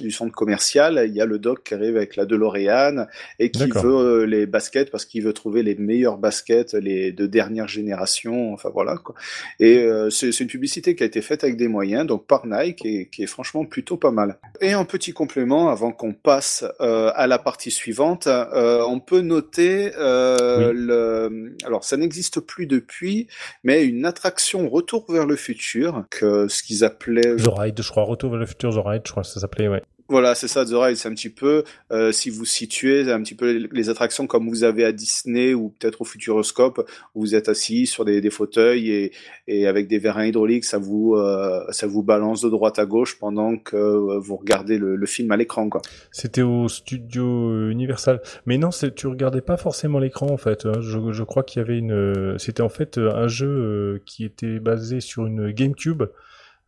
du centre commercial il y a le doc qui arrive avec la DeLorean et qui veut les baskets parce qu'il veut trouver les meilleures baskets les de dernière génération enfin voilà quoi. Et c'est une publicité qui a été faite avec des moyens donc par Nike et qui est franchement plutôt pas mal. Et un petit complément avant qu'on passe à la partie suivante on peut noter le alors ça n'existe plus depuis, mais une attraction Retour vers le futur, que ce qu'ils appelaient... The Ride, je crois, Retour vers le futur, The Ride, je crois que ça s'appelait, ouais. Voilà, c'est ça, The Ride, c'est un petit peu, euh, si vous situez un petit peu les, attractions comme vous avez à Disney ou peut-être au Futuroscope, où vous êtes assis sur des, fauteuils et, et avec des vérins hydrauliques, ça vous, euh, ça vous balance de droite à gauche pendant que euh, vous regardez le, le film à l'écran, quoi. C'était au studio Universal. Mais non, tu regardais pas forcément l'écran en fait. hein. Je, je crois qu'il y avait une. euh, C'était en fait euh, un jeu euh, qui était basé sur une GameCube.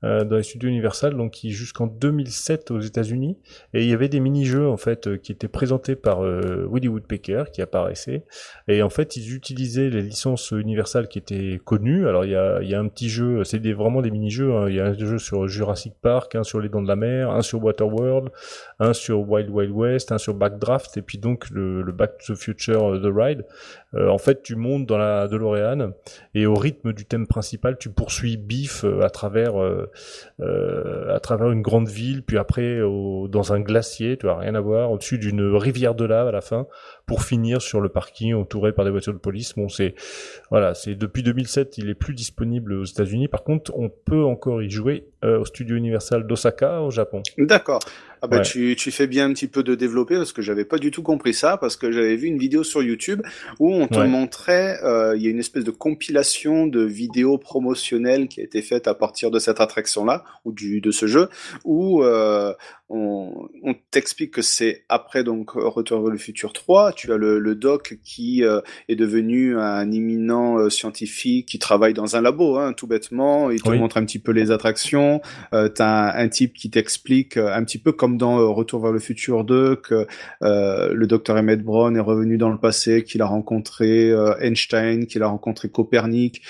Euh, dans les studios Universal, donc qui jusqu'en 2007 aux États-Unis, et il y avait des mini-jeux en fait euh, qui étaient présentés par euh, Woody Woodpecker qui apparaissait, et en fait ils utilisaient les licences Universal qui étaient connues. Alors il y a, y a un petit jeu, c'est des, vraiment des mini-jeux. hein. Il y a un jeu sur Jurassic Park, un sur les Dents de la Mer, un sur Waterworld, un sur Wild Wild West, un sur Backdraft, et puis donc le, le Back to the Future euh, The Ride. Euh, en fait, tu montes dans la DeLorean et au rythme du thème principal, tu poursuis Biff à travers euh, euh, à travers une grande ville, puis après au- dans un glacier, tu as rien à voir, au-dessus d'une rivière de lave à la fin, pour finir sur le parking entouré par des voitures de police. Bon, c'est voilà, c'est depuis 2007, il est plus disponible aux États-Unis. Par contre, on peut encore y jouer euh, au studio Universal d'Osaka au Japon. D'accord. Ah bah Ouais. tu, tu fais bien un petit peu de développer parce que j'avais pas du tout compris ça parce que j'avais vu une vidéo sur YouTube où on te Ouais. montrait euh, il y a une espèce de compilation de vidéos promotionnelles qui a été faite à partir de cette attraction là ou du de ce jeu où euh, on, on t'explique que c'est après donc Retour vers le futur 3, tu as le, le doc qui euh, est devenu un imminent euh, scientifique qui travaille dans un labo hein, tout bêtement, il te Oui. montre un petit peu les attractions, euh, t'as un, un type qui t'explique un petit peu comme dans euh, Retour vers le futur 2 que euh, le docteur Emmett Brown est revenu dans le passé, qu'il a rencontré euh, Einstein, qu'il a rencontré Copernic,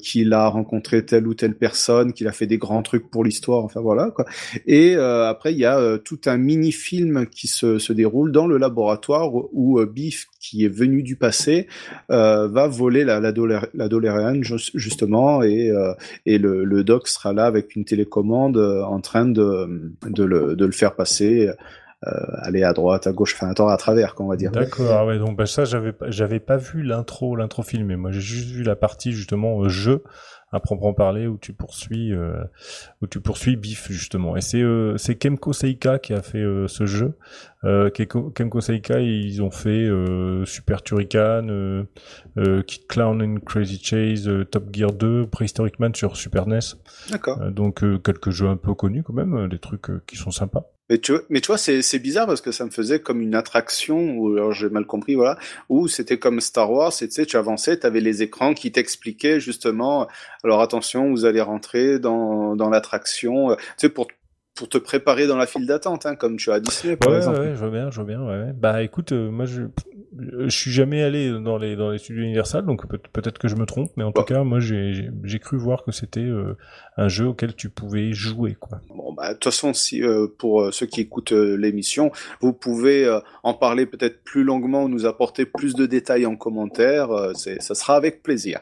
qu'il a rencontré telle ou telle personne, qu'il a fait des grands trucs pour l'histoire, enfin voilà quoi. Et après il y a tout un mini-film qui se, se déroule dans le laboratoire où Biff, qui est venu du passé, va voler la, la, justement et, et le, le doc sera là avec une télécommande en train de, de, le, de le faire passer. euh, aller à droite, à gauche, enfin attends, à travers, qu'on va dire. D'accord. Ah donc bah, ça j'avais pas- j'avais pas vu l'intro l'intro filmé. Moi j'ai juste vu la partie justement euh, jeu à proprement parler où tu poursuis euh, où tu poursuis Biff justement. Et c'est euh, c'est Kemco Seika qui a fait euh, ce jeu. Euh, Kemco Seika ils ont fait Super Turrican, Kid Clown and Crazy Chase, Top Gear 2, Prehistoric Man sur Super NES. D'accord. Donc quelques jeux un peu connus quand même, des trucs qui sont sympas. Mais tu, vois- mais tu vois, c'est, c'est bizarre parce que ça me faisait comme une attraction, ou alors j'ai mal compris, voilà, où c'était comme Star Wars, et tu sais, tu avançais, tu avais les écrans qui t'expliquaient justement, alors attention, vous allez rentrer dans, dans l'attraction, euh, tu sais, pour, pour te préparer dans la file d'attente, hein, comme tu as à Disney, par ouais, exemple. Ouais, je vois bien, je vois bien. Ouais. Bah écoute, euh, moi je je suis jamais allé dans les dans les studios Universal, donc peut- peut-être que je me trompe, mais en tout cas, moi j'ai cru voir que c'était euh, un jeu auquel tu pouvais jouer, quoi. Bon, bah, de toute façon, si, euh, pour euh, ceux qui écoutent euh, l'émission, vous pouvez en parler peut-être plus longuement, nous apporter plus de détails en commentaire. c'est, ça sera avec plaisir.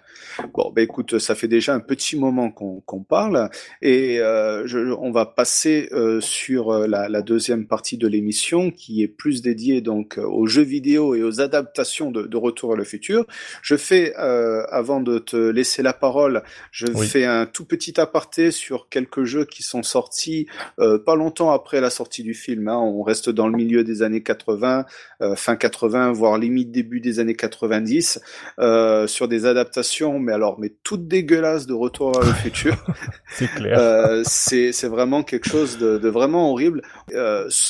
Bon, bah, écoute, ça fait déjà un petit moment qu'on, qu'on parle et je, on va passer sur la, la deuxième partie de l'émission qui est plus dédiée donc aux jeux vidéo et aux adaptations de, de Retour à le futur. Je fais, euh, avant de te laisser la parole, je Oui. fais un tout petit aparté sur quelques jeux qui sont sortis euh, pas longtemps après la sortie du film. Hein. On reste dans le milieu des années 80, euh, fin 80, voire limite début des années 90, euh, sur des adaptations, mais alors mais toutes dégueulasses de Retour vers le futur. C'est clair. C'est vraiment quelque chose de, de vraiment horrible.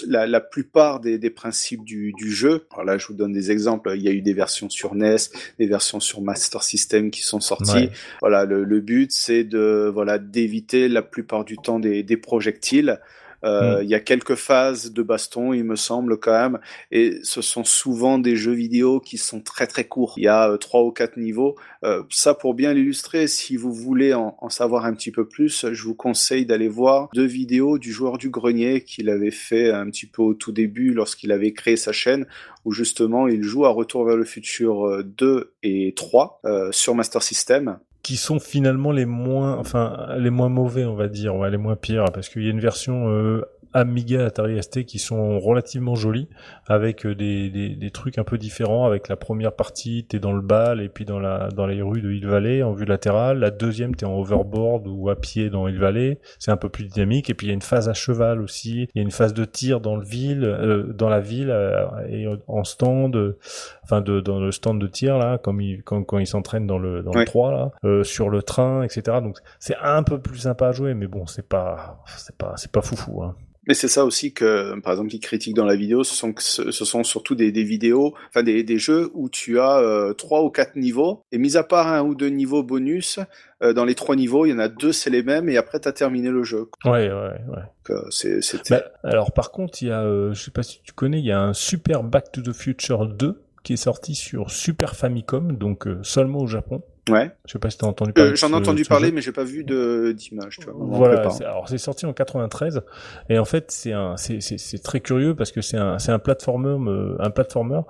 La, la plupart des, des principes du, du jeu. Alors là, je vous donne des exemples. Il y a eu des versions sur NES, des versions sur Master System qui sont sorties. Ouais. Voilà, le, le but c'est de voilà d'éviter la plupart du temps des, des projectiles. Euh, Il y a quelques phases de baston, il me semble quand même, et ce sont souvent des jeux vidéo qui sont très très courts. Il y a euh, trois ou quatre niveaux. Euh, ça, pour bien l'illustrer, si vous voulez en, en savoir un petit peu plus, je vous conseille d'aller voir deux vidéos du joueur du grenier qu'il avait fait un petit peu au tout début lorsqu'il avait créé sa chaîne, où justement il joue à Retour vers le futur euh, 2 et 3 euh, sur Master System. Qui sont finalement les moins, enfin les moins mauvais, on va dire, ouais, les moins pires, parce qu'il y a une version euh, Amiga Atari ST qui sont relativement jolis avec euh, des, des, des, trucs un peu différents avec la première partie t'es dans le bal et puis dans la dans les rues de Hill Valley en vue latérale. La deuxième t'es en overboard ou à pied dans Hill Valley. C'est un peu plus dynamique. Et puis il y a une phase à cheval aussi. Il y a une phase de tir dans le ville euh, dans la ville euh, et en stand enfin de dans le stand de tir là comme il, quand, quand ils s'entraînent dans le dans le 3 là sur le train etc donc c'est un peu plus sympa à jouer mais bon c'est pas c'est pas c'est pas foufou hein. Mais c'est ça aussi que, par exemple, ils critiquent dans la vidéo, ce sont, ce sont surtout des, des vidéos, enfin des, des jeux où tu as euh, trois ou quatre niveaux, et mis à part un ou deux niveaux bonus, euh, dans les trois niveaux, il y en a deux, c'est les mêmes, et après, tu as terminé le jeu. Ouais, ouais, ouais. Euh, c'est, bah, alors, par contre, il y a, euh, je sais pas si tu connais, il y a un super Back to the Future 2 qui est sorti sur Super Famicom, donc seulement au Japon. Ouais. Je sais pas si t'as entendu parler. Euh, J'en ai entendu parler, mais j'ai pas vu d'image. Voilà. Alors c'est sorti en 93 et en fait c'est un c'est c'est très curieux parce que c'est un c'est un platformer euh, un platformer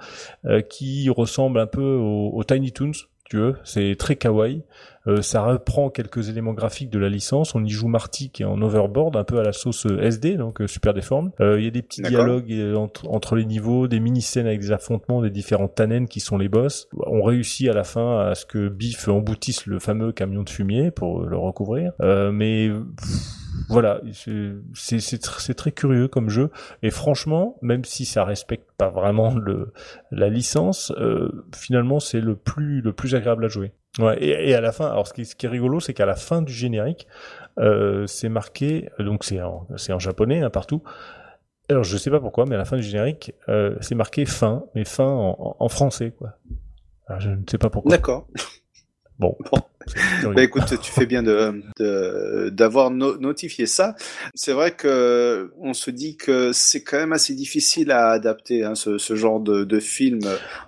euh, qui ressemble un peu au, au Tiny Toons tu veux. C'est très kawaii. Euh, ça reprend quelques éléments graphiques de la licence. On y joue Marty qui est en overboard, un peu à la sauce euh, SD, donc euh, super déforme. Il y a des petits dialogues entre, entre, les niveaux, des mini-scènes avec des affrontements des différents tannen qui sont les boss. On réussit à la fin à ce que Biff emboutisse le fameux camion de fumier pour le recouvrir. mais voilà, c'est très curieux comme jeu. Et franchement, même si ça respecte pas vraiment le, la licence, finalement c'est le plus le plus agréable à jouer. Ouais, et, et, à la fin, alors ce qui, ce qui est rigolo, c'est qu'à la fin du générique, euh, c'est marqué, donc c'est en, en japonais hein, partout. Alors je sais pas pourquoi, mais à la fin du générique, euh, c'est marqué fin, mais fin en, en français, quoi. Je ne sais pas pourquoi. D'accord. Bon. Bah écoute, tu fais bien de d'avoir notifié ça. C'est vrai que on se dit que c'est quand même assez difficile à adapter hein, ce, ce, genre de, de film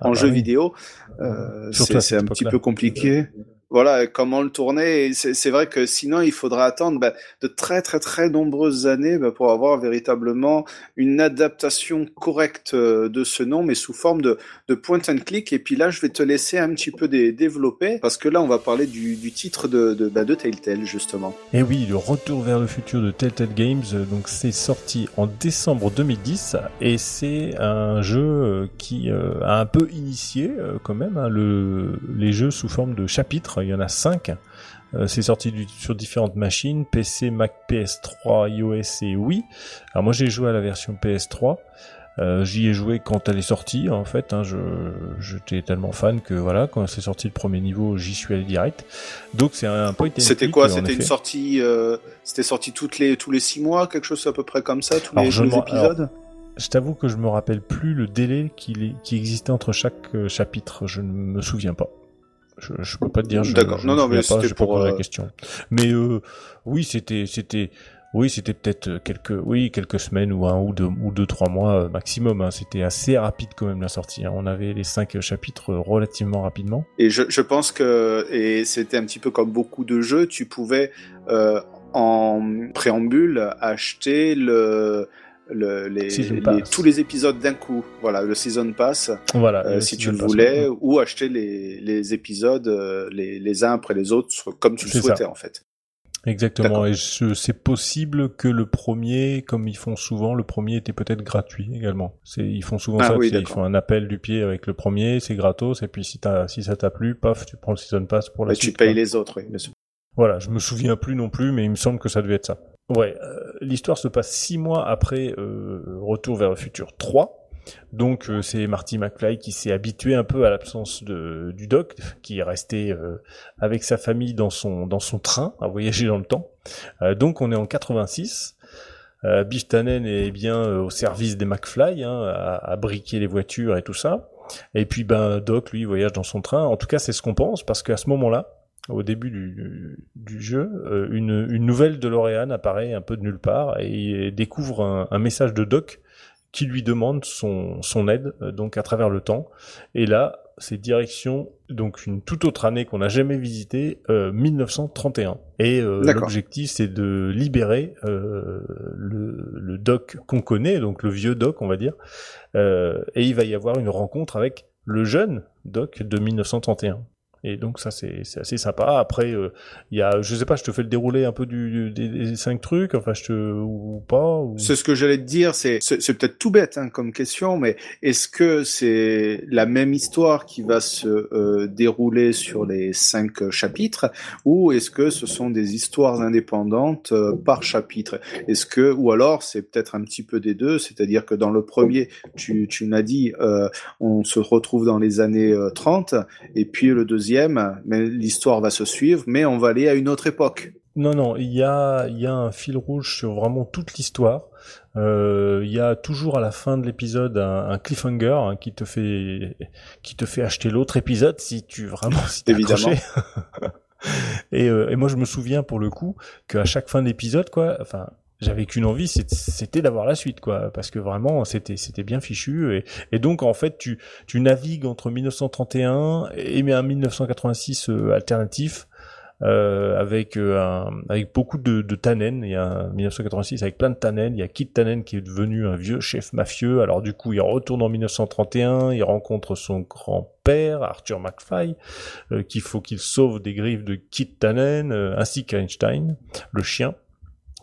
en ah, jeu bah vidéo. Euh, c'est un petit peu compliqué voilà comment le tourner. C'est vrai que sinon il faudra attendre bah, de très très très nombreuses années bah, pour avoir véritablement une adaptation correcte euh, de ce nom, mais sous forme de, de point and click. Et puis là, je vais te laisser un petit peu développer parce que là, on va parler du, titre de, de, bah, de Telltale justement. Et oui, le retour vers le futur de Telltale Games. Donc c'est sorti en décembre 2010 et c'est un jeu euh, qui euh, a un peu initié quand même hein, le, les jeux sous forme de chapitres il y en a 5. Euh, c'est sorti sur différentes machines, PC, Mac, PS3, iOS et Wii. Alors moi j'ai joué à la version PS3. Euh, j'y ai joué quand elle est sortie en fait. Hein, je j'étais tellement fan que voilà quand c'est sorti le premier niveau, j'y suis allé direct. Donc c'est un point. C'était quoi? C'était une sortie. Euh, c'était sorti toutes les tous les six mois, quelque chose à peu près comme ça, tous les, épisodes? je t'avoue que je me rappelle plus le délai qui, qui existait entre chaque chapitre. Je ne me souviens pas. Je, je peux pas te dire. D'accord. Non, non, mais c'était pour la euh, question. Mais euh, oui, c'était, c'était, oui, c'était peut-être quelques, oui, quelques semaines ou un ou deux ou deux trois mois euh, maximum. Hein. C'était assez rapide quand même la sortie. Hein. On avait les cinq chapitres relativement rapidement. Et je, je pense que et c'était un petit peu comme beaucoup de jeux, tu pouvais euh, en préambule acheter le le, les, tous les épisodes d'un coup. Voilà, le season pass. Voilà, euh, si tu le voulais, ou acheter les, les épisodes euh, les, les uns après les autres, comme tu le souhaitais en fait. Exactement. Et c'est possible que le premier, comme ils font souvent, le premier était peut-être gratuit également. Ils font souvent ah ça. ils font un appel du pied avec le premier, c'est gratos. Et puis si, as, si ça t'a plu, paf, tu prends le season pass pour la suite. Tu payes les autres, oui. Voilà, je me souviens plus non plus, mais il me semble que ça devait être ça. Ouais, euh, l'histoire se passe six mois après euh, Retour vers le futur 3. Donc euh, c'est Marty McFly qui s'est habitué un peu à l'absence du doc, qui est resté avec sa famille dans son dans son train à voyager dans le temps. donc on est en 86. Euh, Biff Tannen est bien au service des McFly, hein, à, à, briquer les voitures et tout ça. Et puis ben Doc lui voyage dans son train. En tout cas c'est ce qu'on pense parce qu'à ce moment-là, au début du, du jeu, euh, une, une nouvelle de L'Oréal apparaît un peu de nulle part et découvre un, un, message de Doc qui lui demande son, son aide euh, donc à travers le temps. Et là, c'est direction donc une toute autre année qu'on n'a jamais visitée, euh, 1931. Et euh, l'objectif c'est de libérer euh, le, le, Doc qu'on connaît, donc le vieux Doc on va dire. et il va y avoir une rencontre avec le jeune Doc de 1931. Et donc ça c'est assez sympa. Après euh, il y a je sais pas, je te fais le déroulé un peu du, des, cinq trucs, enfin je te ou pas. C'est ce que j'allais te dire. C'est c'est, peut-être tout bête hein, comme question, mais est-ce que c'est la même histoire qui va se euh, dérouler sur les cinq chapitres, ou est-ce que ce sont des histoires indépendantes euh, par chapitre? Est-ce que ou alors c'est peut-être un petit peu des deux, c'est-à-dire que dans le premier, tu tu m'as dit, euh, on se retrouve dans les années 30, et puis le deuxième, mais l'histoire va se suivre, mais on va aller à une autre époque. Non, non, il y a, y a un fil rouge sur vraiment toute l'histoire. Euh, il y a toujours à la fin de l'épisode un, un cliffhanger hein, qui te fait, qui te fait acheter l'autre épisode si tu vraiment si t'es Évidemment. et, euh, et moi je me souviens pour le coup qu'à chaque fin d'épisode, quoi, enfin j'avais qu'une envie, c'était d'avoir la suite, quoi, parce que vraiment c'était c'était bien fichu et, donc en fait tu tu navigues entre 1931 et un 1986 euh, alternatif. Euh, avec euh, un, avec beaucoup de, de Tannen, il y a un 1986 avec plein de Tannen, il y a Kit Tannen qui est devenu un vieux chef mafieux, alors du coup il retourne en 1931, il rencontre son grand-père Arthur McFly, euh, qu'il faut qu'il sauve des griffes de Kit Tannen, euh, ainsi qu'Einstein, le chien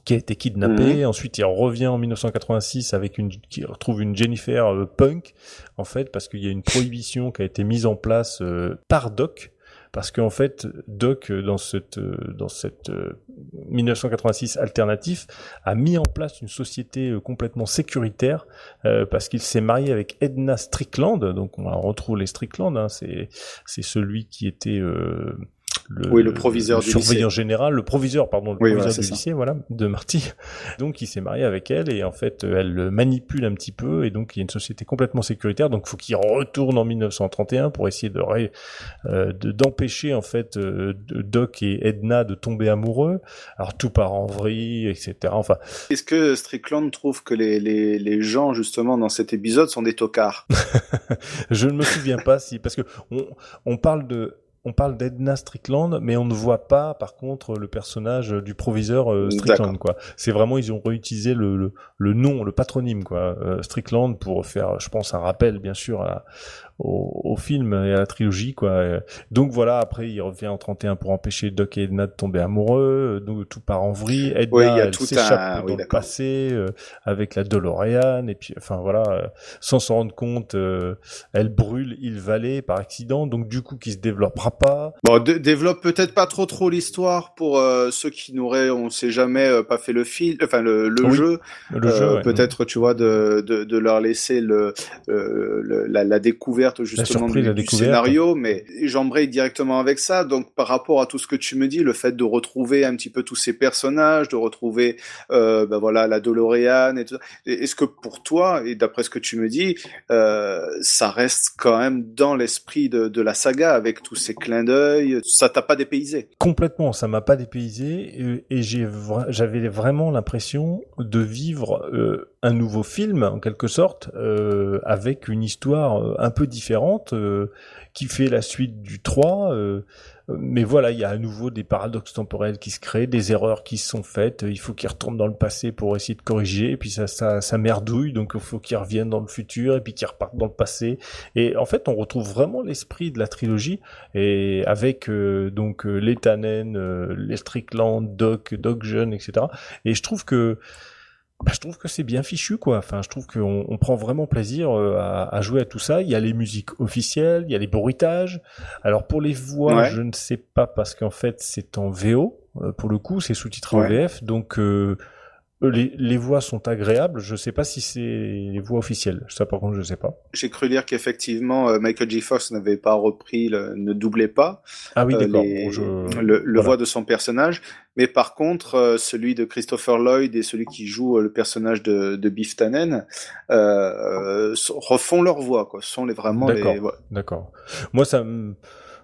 qui a été kidnappé. Ensuite, il revient en 1986 avec une, qui retrouve une Jennifer euh, punk, en fait, parce qu'il y a une prohibition qui a été mise en place euh, par Doc. Parce qu'en fait, Doc, euh, dans cette, euh, dans cette euh, 1986 alternatif, a mis en place une société complètement sécuritaire euh, parce qu'il s'est marié avec Edna Strickland. Donc, on retrouve les Strickland. Hein, c'est, c'est celui qui était euh, le, Oui, le proviseur du surveillant lycée. général, le proviseur, pardon, le Oui, proviseur voilà, du c'est ça. lycée, voilà, de Marty. Donc, il s'est marié avec elle et en fait, elle le manipule un petit peu et donc il y a une société complètement sécuritaire. Donc, faut qu'il retourne en 1931 pour essayer de euh, de- d'empêcher en fait euh, Doc et Edna de tomber amoureux. Alors tout part en vrille, etc. Enfin, Est-ce que Strickland trouve que les, les, les gens justement dans cet épisode sont des tocards? Je ne me souviens pas si parce que on, on parle de on parle d'Edna Strickland, mais on ne voit pas, par contre, le personnage du proviseur euh, Strickland, quoi. C'est vraiment, ils ont réutilisé le, le, le nom, le patronyme, quoi, euh, Strickland, pour faire, je pense, un rappel, bien sûr, à, au, au film et à la trilogie, quoi. Euh, Donc voilà, après, il revient en 31 pour empêcher Doc et Edna de tomber amoureux, euh, donc tout part en vrille. Edna, Oui, il elle s'échappe un- dans oui, le passé, euh, avec la DeLorean, et puis, enfin voilà, euh, sans s'en rendre compte, euh, elle brûle Hill Valley par accident, donc du coup qui se développera pas. Bon, dé- développe peut-être pas trop trop l'histoire pour euh, ceux qui n'auraient, on sait jamais, euh, pas fait le film, enfin le, le Oui, jeu. le jeu, ouais. Peut-être, tu vois, de, de, de leur laisser le, euh, le- la, la découverte justement surprise, du, découverte. scénario, mais j'embraye directement avec ça. Donc, par rapport à tout ce que tu me dis, le fait de retrouver un petit peu tous ces personnages, de retrouver, euh, ben voilà, la DeLorean et tout. Est-ce que pour toi, et d'après ce que tu me dis, euh, ça reste quand même dans l'esprit de, de la saga avec tous ces clins d'œil? Ça t'a pas dépaysé? Complètement, ça m'a pas dépaysé et, et vra- j'avais vraiment l'impression de vivre euh, un nouveau film en quelque sorte euh, avec une histoire euh, un peu différente euh, qui fait la suite du 3 euh, mais voilà, il y a à nouveau des paradoxes temporels qui se créent, des erreurs qui se sont faites, il faut qu'ils retournent dans le passé pour essayer de corriger, et puis ça, ça, ça merdouille, donc il faut qu'ils reviennent dans le futur, et puis qu'ils repartent dans le passé. Et en fait, on retrouve vraiment l'esprit de la trilogie, et avec euh, donc euh, les Tannen, les Strickland, Doc, Doc Jeune, etc. Et je trouve que bah, je trouve que c'est bien fichu quoi. Enfin, je trouve qu'on on prend vraiment plaisir euh, à, à jouer à tout ça. Il y a les musiques officielles, il y a les bruitages. Alors pour les voix, Ouais. je ne sais pas parce qu'en fait c'est en VO. euh, pour le coup, c'est sous-titré en Ouais. VF, donc euh, les, les voix sont agréables. Je sais pas si c'est les voix officielles. Ça par contre, je sais pas. J'ai cru lire qu'effectivement euh, Michael J. Fox n'avait pas repris, le, ne doublait pas Ah oui, euh, les- je- le, le voilà. voix de son personnage, mais par contre euh, celui de Christopher Lloyd et celui qui joue euh, le personnage de, de Biff Tannen euh, euh, refont leur voix, quoi. Ce sont les vraiment les D'accord. D'accord. Moi, ça me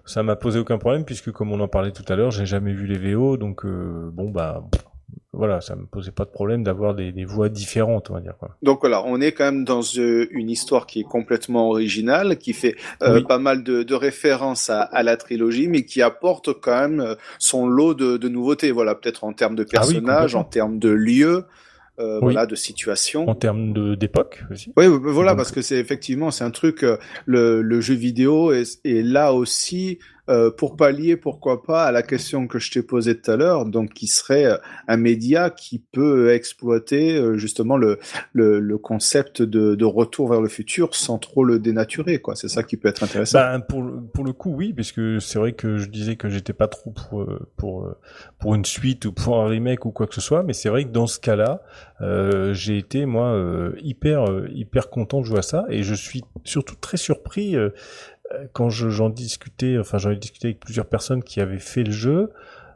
ça m'a posé aucun problème puisque comme on en parlait tout à l'heure, j'ai jamais vu les VO, donc euh, bon bah pff, voilà, ça me posait pas de problème d'avoir des, des voix différentes, on va dire quoi. Donc voilà, on est quand même dans euh, une histoire qui est complètement originale, qui fait euh, Oui. pas mal de, de références à, à la trilogie, mais qui apporte quand même euh, son lot de, de nouveautés. Voilà, peut-être en termes de Ah oui, personnages, en termes de lieux, euh, Oui. voilà, de situation. En termes de d'époque aussi. Oui, voilà, Donc- parce que c'est effectivement c'est un truc. Le, le jeu vidéo est, est là aussi euh, pour pallier, pourquoi pas, à la question que je t'ai posée tout à l'heure, donc qui serait euh, un média qui peut exploiter euh, justement le, le, le concept de, de, retour vers le futur sans trop le dénaturer, quoi. C'est ça qui peut être intéressant. Ben, pour, pour le coup, oui, parce que c'est vrai que je disais que j'étais pas trop pour, pour, pour une suite ou pour un remake ou quoi que ce soit, mais c'est vrai que dans ce cas-là, euh, j'ai été moi hyper hyper content de jouer à ça et je suis surtout très surpris quand j'en discutais, enfin j'en ai discuté avec plusieurs personnes qui avaient fait le jeu,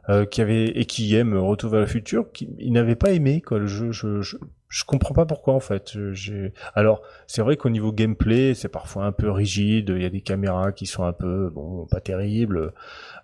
euh, qui avaient et qui aiment Retour vers le futur, qui ils n'avaient pas aimé quoi le jeu. Je, je, je comprends pas pourquoi en fait. J'ai alors c'est vrai qu'au niveau gameplay c'est parfois un peu rigide. Il y a des caméras qui sont un peu bon pas terribles.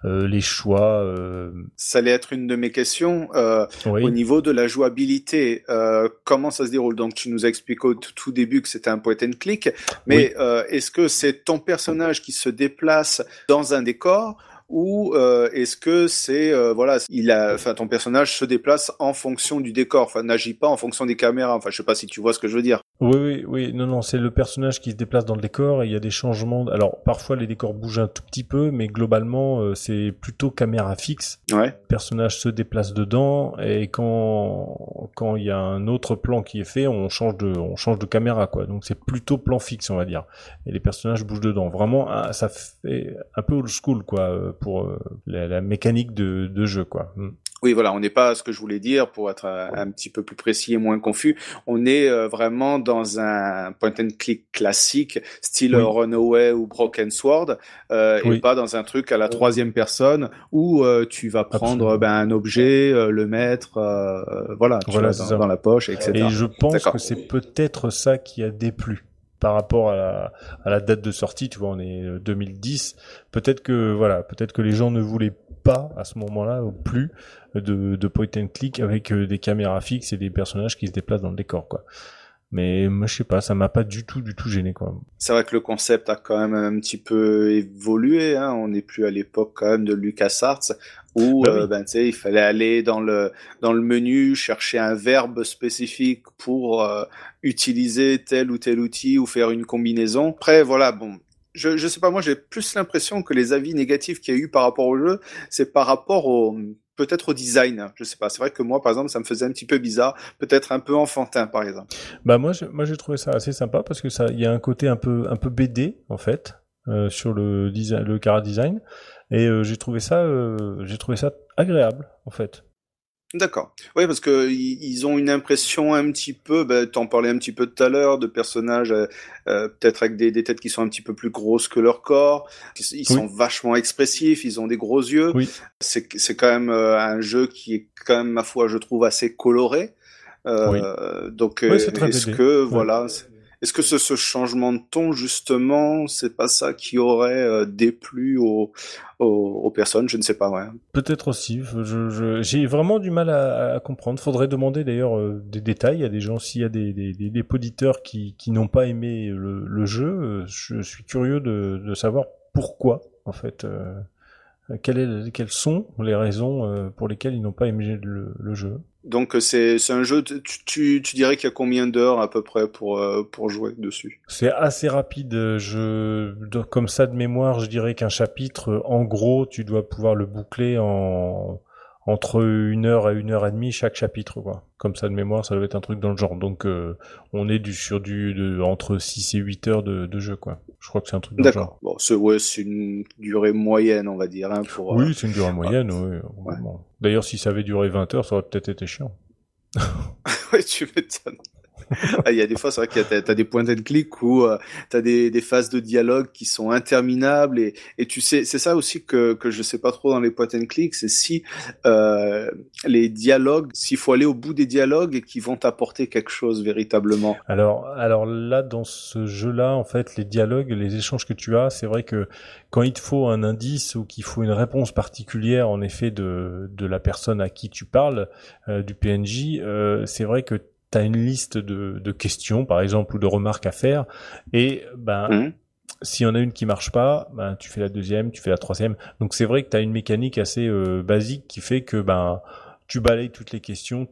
Euh, les choix. Euh... Ça allait être une de mes questions euh, oui. au niveau de la jouabilité. Euh, comment ça se déroule? Donc tu nous as expliqué au tout début que c'était un point and click, mais oui. est-ce que c'est ton personnage qui se déplace dans un décor ou euh, est-ce que c'est euh, voilà il a enfin ton personnage se déplace en fonction du décor enfin n'agit pas en fonction des caméras. Enfin je sais pas si tu vois ce que je veux dire. Oui oui oui. Non non c'est le personnage qui se déplace dans le décor et il y a des changements. Alors parfois les décors bougent un tout petit peu mais globalement euh, c'est plutôt caméra fixe. Ouais. Le personnage se déplace dedans et quand quand il y a un autre plan qui est fait on change de on change de caméra quoi. Donc c'est plutôt plan fixe on va dire. Et les personnages bougent dedans. Vraiment ça fait un peu old school quoi pour euh, la, la, mécanique de, de jeu, quoi. Mm. Oui, voilà, on n'est pas ce que je voulais dire pour être un, un, petit peu plus précis et moins confus. On est euh, vraiment dans un point and click classique, style oui. Runaway ou Broken Sword, euh, oui. et pas dans un truc à la troisième personne où euh, tu vas prendre ben, un objet, euh, le mettre, voilà, voilà dans, dans, la poche, etc. Et je pense que c'est peut-être ça qui a déplu par rapport à la, à la, date de sortie, tu vois, on est 2010. Peut-être que voilà, peut-être que les gens ne voulaient pas à ce moment-là ou plus de, de point and click avec des caméras fixes et des personnages qui se déplacent dans le décor, quoi. Mais moi, je sais pas, ça m'a pas du tout, du tout gêné, quoi. C'est vrai que le concept a quand même un petit peu évolué. Hein. On n'est plus à l'époque quand même de LucasArts où oui. euh, ben, il fallait aller dans le dans le menu chercher un verbe spécifique pour euh, utiliser tel ou tel outil ou faire une combinaison. Après, voilà, bon, je, je sais pas, moi j'ai plus l'impression que les avis négatifs qu'il y a eu par rapport au jeu, c'est par rapport au peut-être au design. Je sais pas. C'est vrai que moi, par exemple, ça me faisait un petit peu bizarre, peut-être un peu enfantin, par exemple. Bah moi, je, moi j'ai trouvé ça assez sympa parce que ça, il y a un côté un peu un peu BD en fait euh, sur le design, le cara design, et euh, j'ai trouvé ça, euh, j'ai trouvé ça agréable en fait. D'accord. Oui, parce que ils ont une impression un petit peu, ben, t'en parlais un petit peu tout à l'heure, de personnages euh, peut-être avec des, des, têtes qui sont un petit peu plus grosses que leur corps. Ils sont vachement expressifs, ils ont des gros yeux. Oui. C'est c'est quand même euh, un jeu qui est quand même, ma foi, je trouve assez coloré. Euh, oui. Donc, oui, est est-ce que voilà, est-ce que ce, ce, changement de ton, justement, c'est pas ça qui aurait euh, déplu aux, aux, aux, personnes? Je ne sais pas, ouais. Peut-être aussi. J'ai vraiment du mal à, à, comprendre. Faudrait demander d'ailleurs euh, des détails. A des gens, s'il y a des, des, des, des auditeurs qui, qui n'ont pas aimé le, le, jeu, euh, je suis curieux de, de savoir pourquoi, en fait. Quelles, est, quelles sont les raisons pour lesquelles ils n'ont pas aimé le, le jeu? Donc c'est c'est un jeu. Tu, tu, tu dirais qu'il y a combien d'heures à peu près pour euh, pour jouer dessus? C'est assez rapide. Je comme ça de mémoire, je dirais qu'un chapitre, en gros, tu dois pouvoir le boucler en entre une heure et une heure et demie chaque chapitre quoi. Comme ça de mémoire, ça doit être un truc dans le genre. Donc euh, on est du sur du de, entre 6 et 8 heures de, de jeu quoi. Je crois que c'est un truc dans le genre. Bon, c'est ouais, une durée moyenne, on va dire hein, pour Oui, euh... c'est une durée moyenne, oui. Ouais. D'ailleurs, si ça avait duré 20 heures, ça aurait peut-être été chiant. ouais, tu m'étonnes. Ah, il y a des fois, c'est vrai que t'as as des points and click où euh, t'as des, des phases de dialogue qui sont interminables et, et tu sais, c'est ça aussi que que je sais pas trop dans les point and click, c'est si euh, les dialogues, s'il faut aller au bout des dialogues et qui vont t'apporter quelque chose véritablement. Alors, alors là, dans ce jeu-là, en fait, les dialogues, les échanges que tu as, c'est vrai que quand il te faut un indice ou qu'il faut une réponse particulière, en effet, de de la personne à qui tu parles, euh, du PNJ, euh, c'est vrai que tu as une liste de, de, questions, par exemple, ou de remarques à faire, et ben, mmh. s'il y en a une qui marche pas, ben, tu fais la deuxième, tu fais la troisième. Donc c'est vrai que tu as une mécanique assez euh, basique qui fait que ben, tu balayes toutes les questions,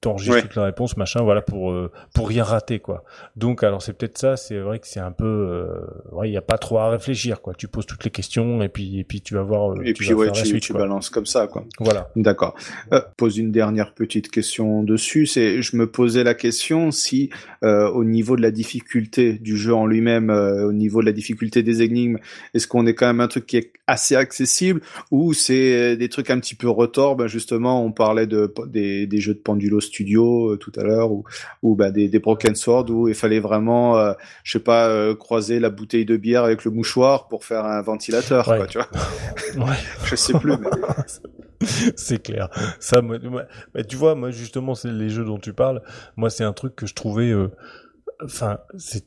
t'enregistres Ouais. toutes les réponses, machin, voilà, pour euh, pour rien rater, quoi. Donc, alors c'est peut-être ça. C'est vrai que c'est un peu, euh, ouais, il y a pas trop à réfléchir, quoi. Tu poses toutes les questions et puis et puis tu vas voir. euh, Et tu puis vas ouais, la tu, suite, tu balances comme ça, quoi. Voilà. D'accord. Euh, pose une dernière petite question dessus. C'est, je me posais la question si, euh, au niveau de la difficulté du jeu en lui-même, euh, au niveau de la difficulté des énigmes, est-ce qu'on est quand même un truc qui est assez accessible ou c'est des trucs un petit peu retors Ben justement, on parlait de des, des jeux de Pendulo Studio euh, tout à l'heure ou ou bah, des, des Broken Sword où il fallait vraiment, euh, je sais pas, euh, croiser la bouteille de bière avec le mouchoir pour faire un ventilateur, Ouais. quoi, tu vois. Ouais. je sais plus. Mais... c'est clair. Ça, moi, moi- bah, tu vois, moi justement, c'est les jeux dont tu parles. Moi, c'est un truc que je trouvais, euh, enfin, c'est,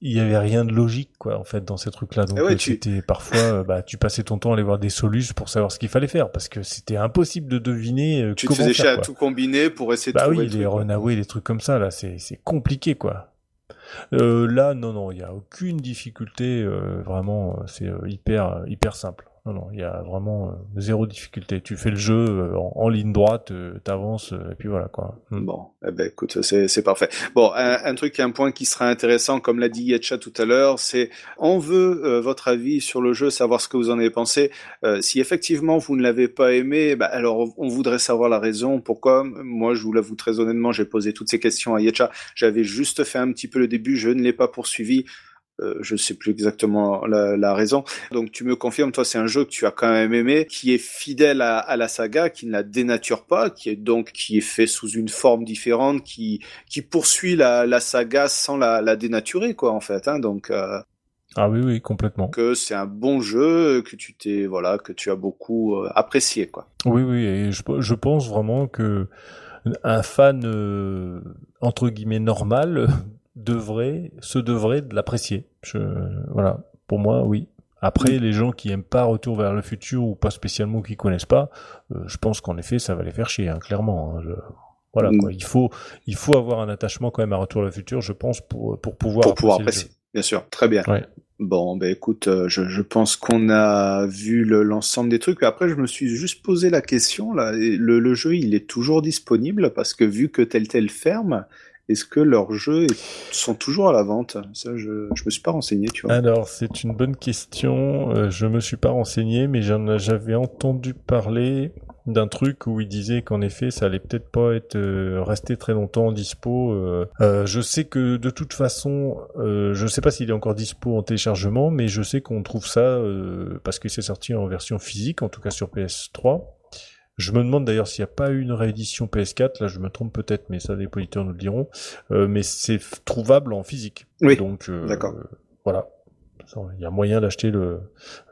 il y avait rien de logique, quoi, en fait, dans ces trucs-là. Donc, Eh ouais, euh, tu- c'était parfois, euh, bah, tu passais ton temps à aller voir des solutions pour savoir ce qu'il fallait faire, parce que c'était impossible de deviner euh, Tu te faisais faire, chier à tout combiner pour essayer de Bah trouver oui, le les truc, quoi. runaway, les trucs comme ça, là, c'est c'est compliqué, quoi. Euh, là, non, non, il y a aucune difficulté, euh, vraiment, c'est hyper, hyper simple. Non, non, il y a vraiment euh, zéro difficulté. Tu fais le jeu euh, en, en ligne droite, euh, t'avances, et puis voilà, quoi. Hmm. Bon, eh ben écoute, c'est parfait. Bon, un, un truc, un point qui sera intéressant, comme l'a dit Yetcha tout à l'heure, c'est on veut euh, votre avis sur le jeu, savoir ce que vous en avez pensé. Euh, si effectivement vous ne l'avez pas aimé, bah, alors on voudrait savoir la raison. Pourquoi Moi, je vous l'avoue très honnêtement, j'ai posé toutes ces questions à Yetcha. J'avais juste fait un petit peu le début, je ne l'ai pas poursuivi. Euh, je sais plus exactement la, la raison. Donc tu me confirmes, toi, c'est un jeu que tu as quand même aimé, qui est fidèle à, à la saga, qui ne la dénature pas, qui est donc qui est fait sous une forme différente, qui qui poursuit la, la saga sans la, la dénaturer, quoi, en fait. Hein, donc euh, Ah oui, oui, complètement. que c'est un bon jeu, que tu t'es voilà, que tu as beaucoup euh, apprécié, quoi. Oui, oui, et je, je pense vraiment que un fan euh, entre guillemets normal devrait, se devrait de l'apprécier. Je, voilà, pour moi, oui. Après, les gens qui aiment pas Retour vers le futur ou pas spécialement qui connaissent pas, euh, je pense qu'en effet, ça va les faire chier, hein, clairement. hein. Je- voilà, Mm. quoi. Il faut, il faut avoir un attachement quand même à Retour vers le futur, je pense, pour pour pouvoir pour pouvoir apprécier. Bien sûr, très bien. Ouais. Bon, ben écoute, euh, je, je pense qu'on a vu le- l'ensemble des trucs. Après, je me suis juste posé la question là. Le, le jeu, il est toujours disponible parce que vu que tel tel ferme, est-ce que leurs jeux sont toujours à la vente? Ça, je je me suis pas renseigné, tu vois. Alors, c'est une bonne question. Euh, je me suis pas renseigné, mais j'avais entendu parler d'un truc où il disait qu'en effet, ça allait peut-être pas être euh, resté très longtemps en dispo. euh. Euh, je sais que de toute façon, je sais pas s'il est encore dispo en téléchargement, mais je sais qu'on trouve ça parce que c'est sorti en version physique, en tout cas sur PS3. Je me demande d'ailleurs s'il n'y a pas eu une réédition PS4, là je me trompe peut-être, mais ça les auditeurs nous le diront. Euh, mais c'est trouvable en physique. Oui, Donc euh, d'accord. voilà, il y a moyen d'acheter le,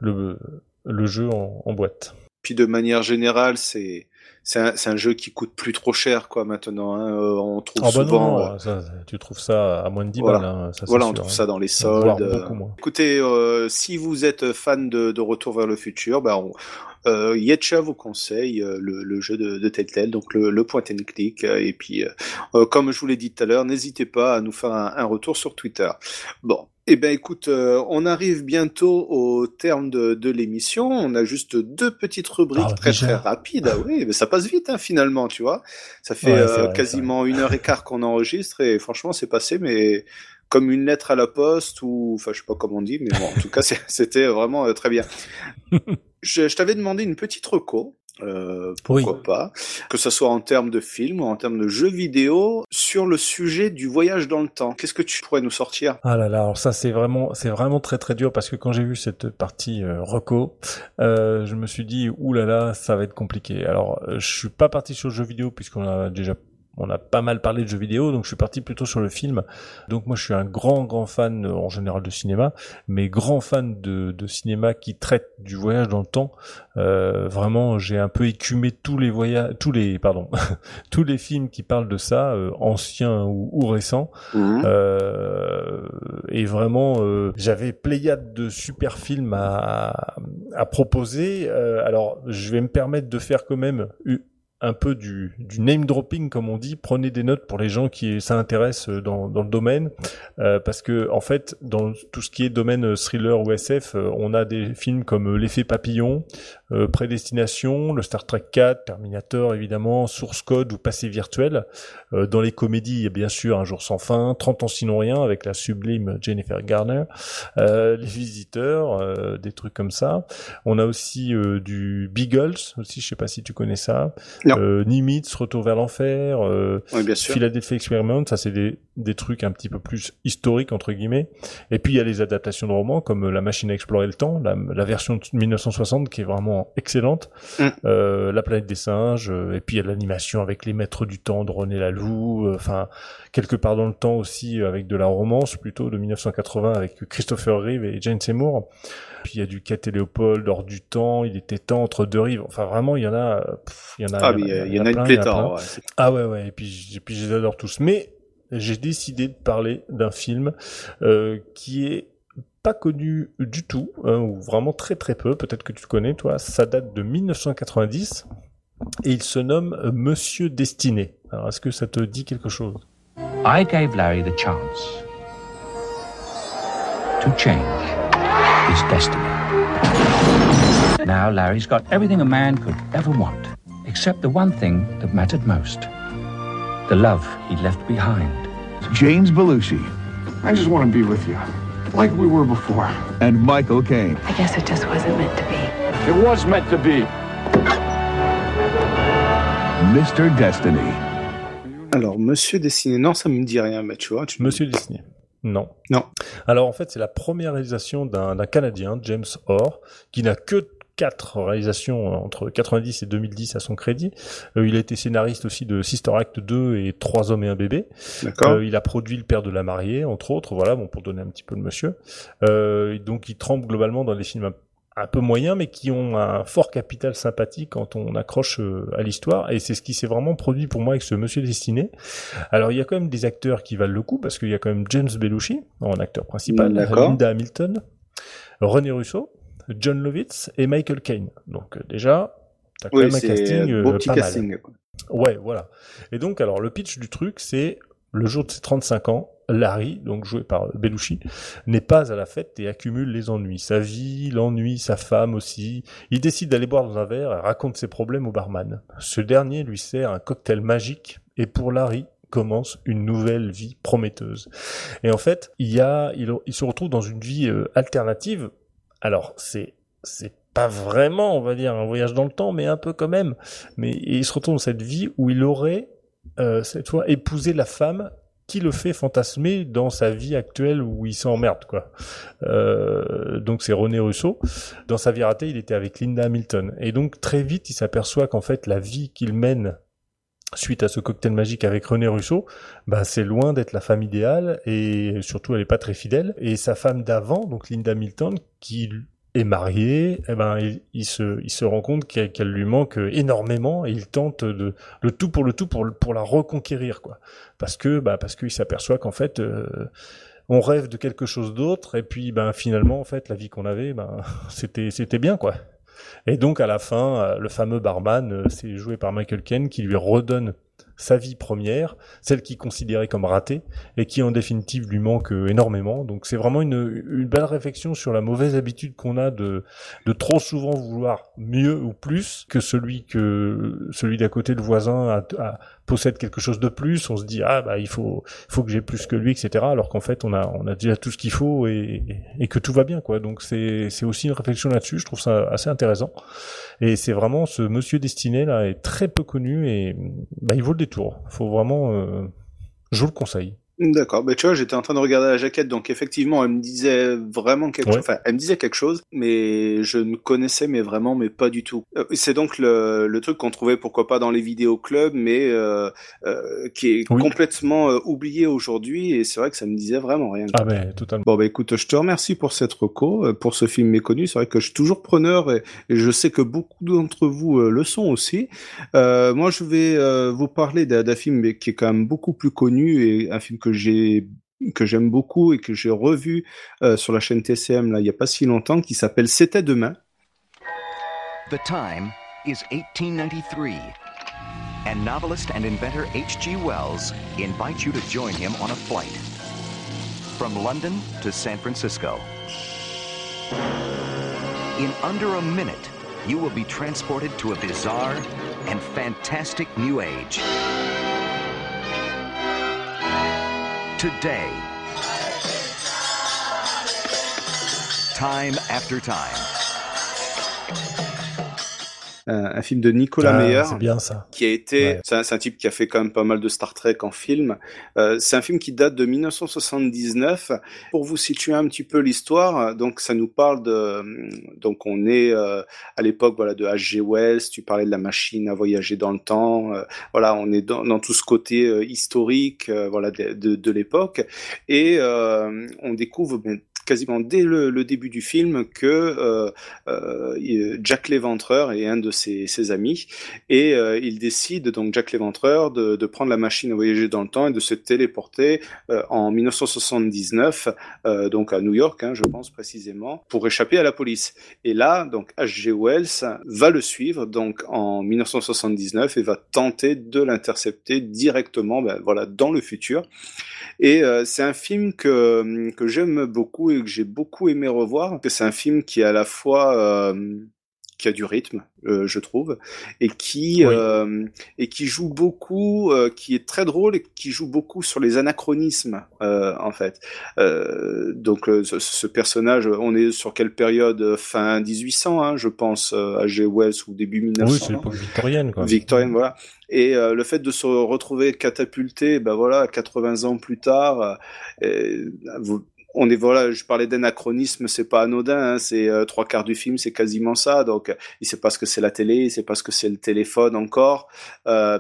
le le jeu en, en boîte. Puis de manière générale, c'est c'est un, jeu qui coûte plus trop cher, quoi. Maintenant, hein. Euh, on trouve Ah bah souvent. non, euh, ça, tu trouves ça à moins de 10 Voilà, balles. Hein, ça, voilà on sûr, trouve hein. ça dans les soldes. Écoutez, si vous êtes fan de, de Retour vers le futur, ben on, euh, Yetcha vous conseille euh, le, le jeu de, de Telltale, donc le, le point and click. euh, et puis, euh, euh, comme je vous l'ai dit tout à l'heure, n'hésitez pas à nous faire un, un retour sur Twitter. Bon. Eh ben écoute, euh, on arrive bientôt au terme de, de l'émission. On a juste deux petites rubriques Ah, très déjà très rapides. Ah oui, mais ça passe vite hein, finalement, tu vois. Ça fait Ouais, euh, vrai. quasiment une heure et quart qu'on enregistre et franchement c'est passé, mais comme une lettre à la poste ou enfin je sais pas comment on dit, mais bon en tout cas c'était vraiment euh, très bien. je je t'avais demandé une petite reco. Euh, pourquoi pas que ce soit en termes de film ou en termes de jeux vidéo sur le sujet du voyage dans le temps. Qu'est-ce que tu pourrais nous sortir? Ah là là, alors ça c'est vraiment c'est vraiment très très dur parce que quand j'ai vu cette partie euh, reco, euh, je me suis dit ouh là là, ça va être compliqué. Alors euh, je suis pas parti sur le jeu vidéo puisqu'on a déjà on a pas mal parlé de jeux vidéo, donc je suis parti plutôt sur le film. Donc moi je suis un grand grand fan euh, en général de cinéma, mais grand fan de, de cinéma qui traite du voyage dans le temps. Euh, vraiment, j'ai un peu écumé tous les voyages, tous les pardon, tous les films qui parlent de ça, euh, anciens ou, ou récents. Euh, et vraiment, euh, j'avais pléiade de super films à, à proposer. Euh, alors, je vais me permettre de faire quand même un peu du, du name dropping comme on dit. Prenez des notes pour les gens qui s'intéressent dans, dans le domaine, euh, parce que en fait, dans tout ce qui est domaine thriller ou SF, euh, on a des films comme L'effet papillon, euh, Prédestination, le Star Trek 4, Terminator évidemment, Source Code ou Passé virtuel. Euh, dans les comédies, il y a bien sûr Un jour sans fin, 30 ans sinon rien avec la sublime Jennifer Garner, euh, Les Visiteurs, des trucs comme ça. On a aussi du Beagles aussi, je sais pas si tu connais ça. Euh, Nimitz, Retour vers l'enfer, euh, Philadelphia Experiment, ça c'est des, des trucs un petit peu plus historiques entre guillemets. Et puis il y a les adaptations de romans comme La Machine à explorer le temps, la, la version de 1960 qui est vraiment excellente, mm. euh, La planète des singes, euh, et puis il y a l'animation avec Les Maîtres du temps de René Laloux, euh, enfin quelque part dans le temps aussi avec de la romance plutôt de 1980 avec Christopher Reeve et Jane Seymour. Puis il y a du et Léopold, hors du temps, il était temps entre deux rives. Enfin vraiment, il y en a, il y en a. Ah, il y, en a, une pléthore. ah ouais, ouais. Et puis, et puis je les adore tous. Mais j'ai décidé de parler d'un film euh, qui est pas connu du tout, hein, ou vraiment très très peu. Peut-être que tu connais, toi. Ça date de 1990 et il se nomme Monsieur Destiné. Alors, est-ce que ça te dit quelque chose? I gave Larry the chance to change. His destiny. Now Larry's got everything a man could ever want, except the one thing that mattered most the love he left behind. James Belushi. I just want to be with you, like we were before. And Michael Caine. I guess it just wasn't meant to be. It was meant to be. Mr. Destiny. Alors, Monsieur Destiné, non, ça me dit rien, mais tu vois. Tu... Monsieur Destiné. Non. Non. Alors en fait, c'est la première réalisation d'un Canadien, James Orr, qui n'a que quatre réalisations entre 90 et 2010 à son crédit. Euh, il a été scénariste aussi de Sister Act 2 et Trois hommes et un bébé. Euh, il a produit Le père de la mariée, entre autres. Voilà, bon pour donner un petit peu le monsieur. Euh, donc il trempe globalement dans les films un peu moyens, mais qui ont un fort capital sympathique quand on accroche euh, à l'histoire. Et c'est ce qui s'est vraiment produit pour moi avec ce Monsieur Destiné. Alors il y a quand même des acteurs qui valent le coup, parce qu'il y a quand même James Belushi en acteur principal, Linda Hamilton, René Russo, John Lovitz et Michael Caine. Donc euh, déjà, t'as quand même un casting euh, pas casting. Mal. Ouais, voilà. Et donc alors le pitch du truc, c'est le jour de ses 35 ans, Larry, donc joué par Belushi, n'est pas à la fête et accumule les ennuis. Sa vie, l'ennui, sa femme aussi. Il décide d'aller boire dans un verre et raconte ses problèmes au barman. Ce dernier lui sert un cocktail magique et pour Larry, commence une nouvelle vie prometteuse. Et en fait, il y a, il, se retrouve dans une vie euh, alternative. Alors, c'est, c'est pas vraiment, on va dire, un voyage dans le temps, mais un peu quand même. Mais il se retrouve dans cette vie où il aurait euh, cette fois épousé la femme qui le fait fantasmer dans sa vie actuelle où il s'emmerde quoi. Euh, donc c'est René Russo. Dans sa vie ratée, il était avec Linda Hamilton et donc très vite il s'aperçoit qu'en fait la vie qu'il mène suite à ce cocktail magique avec René Russo, bah c'est loin d'être la femme idéale et surtout elle est pas très fidèle et sa femme d'avant donc Linda Hamilton qui est mariée, eh ben il, se il se rend compte qu'elle lui manque énormément et il tente de le tout pour le tout pour pour la reconquérir quoi. Parce que bah parce qu'il s'aperçoit qu'en fait euh, on rêve de quelque chose d'autre et puis ben finalement en fait la vie qu'on avait ben c'était c'était bien quoi. Et donc à la fin euh, le fameux barman euh, c'est joué par Michael Ken qui lui redonne sa vie première, celle qu'il considérait comme ratée et qui en définitive lui manque euh, énormément. Donc c'est vraiment une, belle réflexion sur la mauvaise habitude qu'on a de, trop souvent vouloir mieux ou plus que celui que celui d'à côté, le voisin, a, possède quelque chose de plus, on se dit ah bah il faut faut que j'ai plus que lui, etc. Alors qu'en fait on a on a déjà tout ce qu'il faut et, et que tout va bien quoi. Donc c'est c'est aussi une réflexion là-dessus. Je trouve ça assez intéressant. Et c'est vraiment ce Monsieur Destiné là est très peu connu et bah il vaut le détour. Faut vraiment euh, je vous le conseille. D'accord, bah, tu vois, j'étais en train de regarder la jaquette, donc effectivement, elle me disait vraiment quelque chose. Enfin, elle me disait quelque chose, mais je ne connaissais mais vraiment, mais pas du tout. Euh, c'est donc le, le truc qu'on trouvait pourquoi pas dans les vidéos clubs, mais euh, euh, qui est complètement euh, oublié aujourd'hui. Et c'est vrai que ça me disait vraiment rien. Ah ben totalement. Bon bah écoute, je te remercie pour cette reco, euh, pour ce film méconnu. C'est vrai que je suis toujours preneur et, et je sais que beaucoup d'entre vous le sont aussi. moi, je vais vous parler d'un film qui est quand même beaucoup plus connu et un film que j'ai que j'aime beaucoup et que j'ai revu euh, sur la chaîne TCM là il y a pas si longtemps qui s'appelle C'était demain. The time is 1893. and novelist and inventor H.G. Wells invites you to join him on a flight from London to San Francisco. In under a minute, you will be transported to a bizarre and fantastic new age. Today, time after time, un, film de Nicolas Ah, Meyer. c'est bien ça. Qui a été, Ouais. c'est un, c'est un type qui a fait quand même pas mal de Star Trek en film. Euh, c'est un film qui date de 1979. Pour vous situer un petit peu l'histoire, donc ça nous parle de, donc on est euh, à l'époque voilà de H.G. Wells. Tu parlais de la machine à voyager dans le temps. euh, voilà, on est dans, dans tout ce côté euh, historique, euh, voilà de, de, de l'époque, et euh, on découvre ben, quasiment dès le, début du film que euh, euh, Jack l'Éventreur est un de ses, amis et euh, il décide donc Jack l'Éventreur de, prendre la machine à voyager dans le temps et de se téléporter en 1979 euh, donc à New York hein, je pense précisément pour échapper à la police et là donc H.G. Wells va le suivre donc en 1979 et va tenter de l'intercepter directement ben, voilà dans le futur et euh, c'est un film que, que j'aime beaucoup et que j'ai beaucoup aimé revoir. C'est un film qui est à la fois euh, qui a du rythme, euh, je trouve, et qui Oui. euh, et qui joue beaucoup, euh, qui est très drôle et qui joue beaucoup sur les anachronismes en fait. Donc ce, ce personnage, on est sur quelle période? Fin 1800, hein, je pense, à G. Wells ou début 1900. Oui, c'est l'époque victorienne, quoi. Victorienne, voilà. Et le fait de se retrouver catapulté, ben voilà, 80 ans plus tard, vous- on est voilà, je parlais d'anachronisme, c'est pas anodin, hein, c'est euh, trois quarts du film, c'est quasiment ça. Donc, il sait pas ce que c'est la télé, il sait pas ce que c'est le téléphone encore. Euh,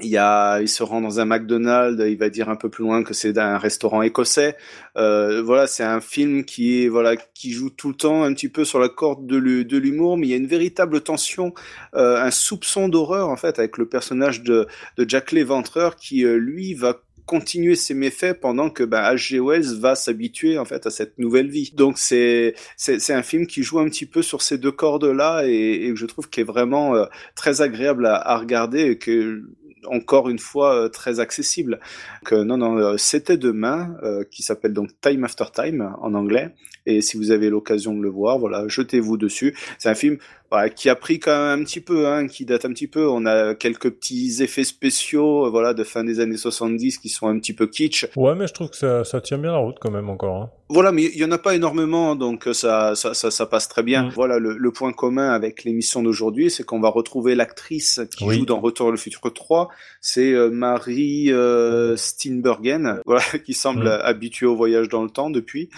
il y a, il se rend dans un McDonald's, il va dire un peu plus loin que c'est un restaurant écossais. Euh, voilà, c'est un film qui est voilà qui joue tout le temps un petit peu sur la corde de l'humour, mais il y a une véritable tension, euh, un soupçon d'horreur en fait avec le personnage de, de Jack l'Éventreur qui euh, lui va continuer ses méfaits pendant que ben, H.G. Wells va s'habituer en fait à cette nouvelle vie. Donc c'est c'est un film qui joue un petit peu sur ces deux cordes là et, et je trouve qui est vraiment euh, très agréable à, à regarder et que encore une fois euh, très accessible. Que non non, euh, c'était demain euh, qui s'appelle donc Time After Time en anglais et si vous avez l'occasion de le voir, voilà, jetez-vous dessus. C'est un film voilà, qui a pris quand même un petit peu, hein, qui date un petit peu. On a quelques petits effets spéciaux, euh, voilà, de fin des années 70 qui sont un petit peu kitsch. Ouais, mais je trouve que ça, ça tient bien la route quand même encore. Hein. Voilà, mais il y en a pas énormément, donc euh, ça, ça, ça, ça passe très Mm. bien. Voilà, le, le point commun avec l'émission d'aujourd'hui, c'est qu'on va retrouver l'actrice qui Oui. joue dans Retour le futur 3. C'est euh, Marie euh, Steenburgen, voilà, qui semble Mm. habituée au voyage dans le temps depuis.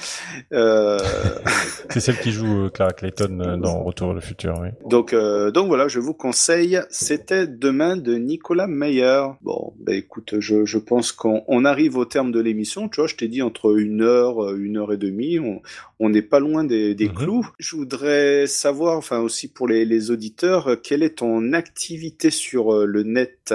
Euh, C'est celle qui joue euh, Clara Clayton euh, dans Retour vers le futur, oui. Donc, euh, donc voilà, je vous conseille. C'était demain de Nicolas Meyer. Bon, bah écoute, je, je pense qu'on on arrive au terme de l'émission. Tu vois, je t'ai dit entre une heure, euh, une heure et demie. On on n'est pas loin des, des clous. Je voudrais savoir, enfin aussi pour les, les auditeurs, euh, quelle est ton activité sur euh, le net?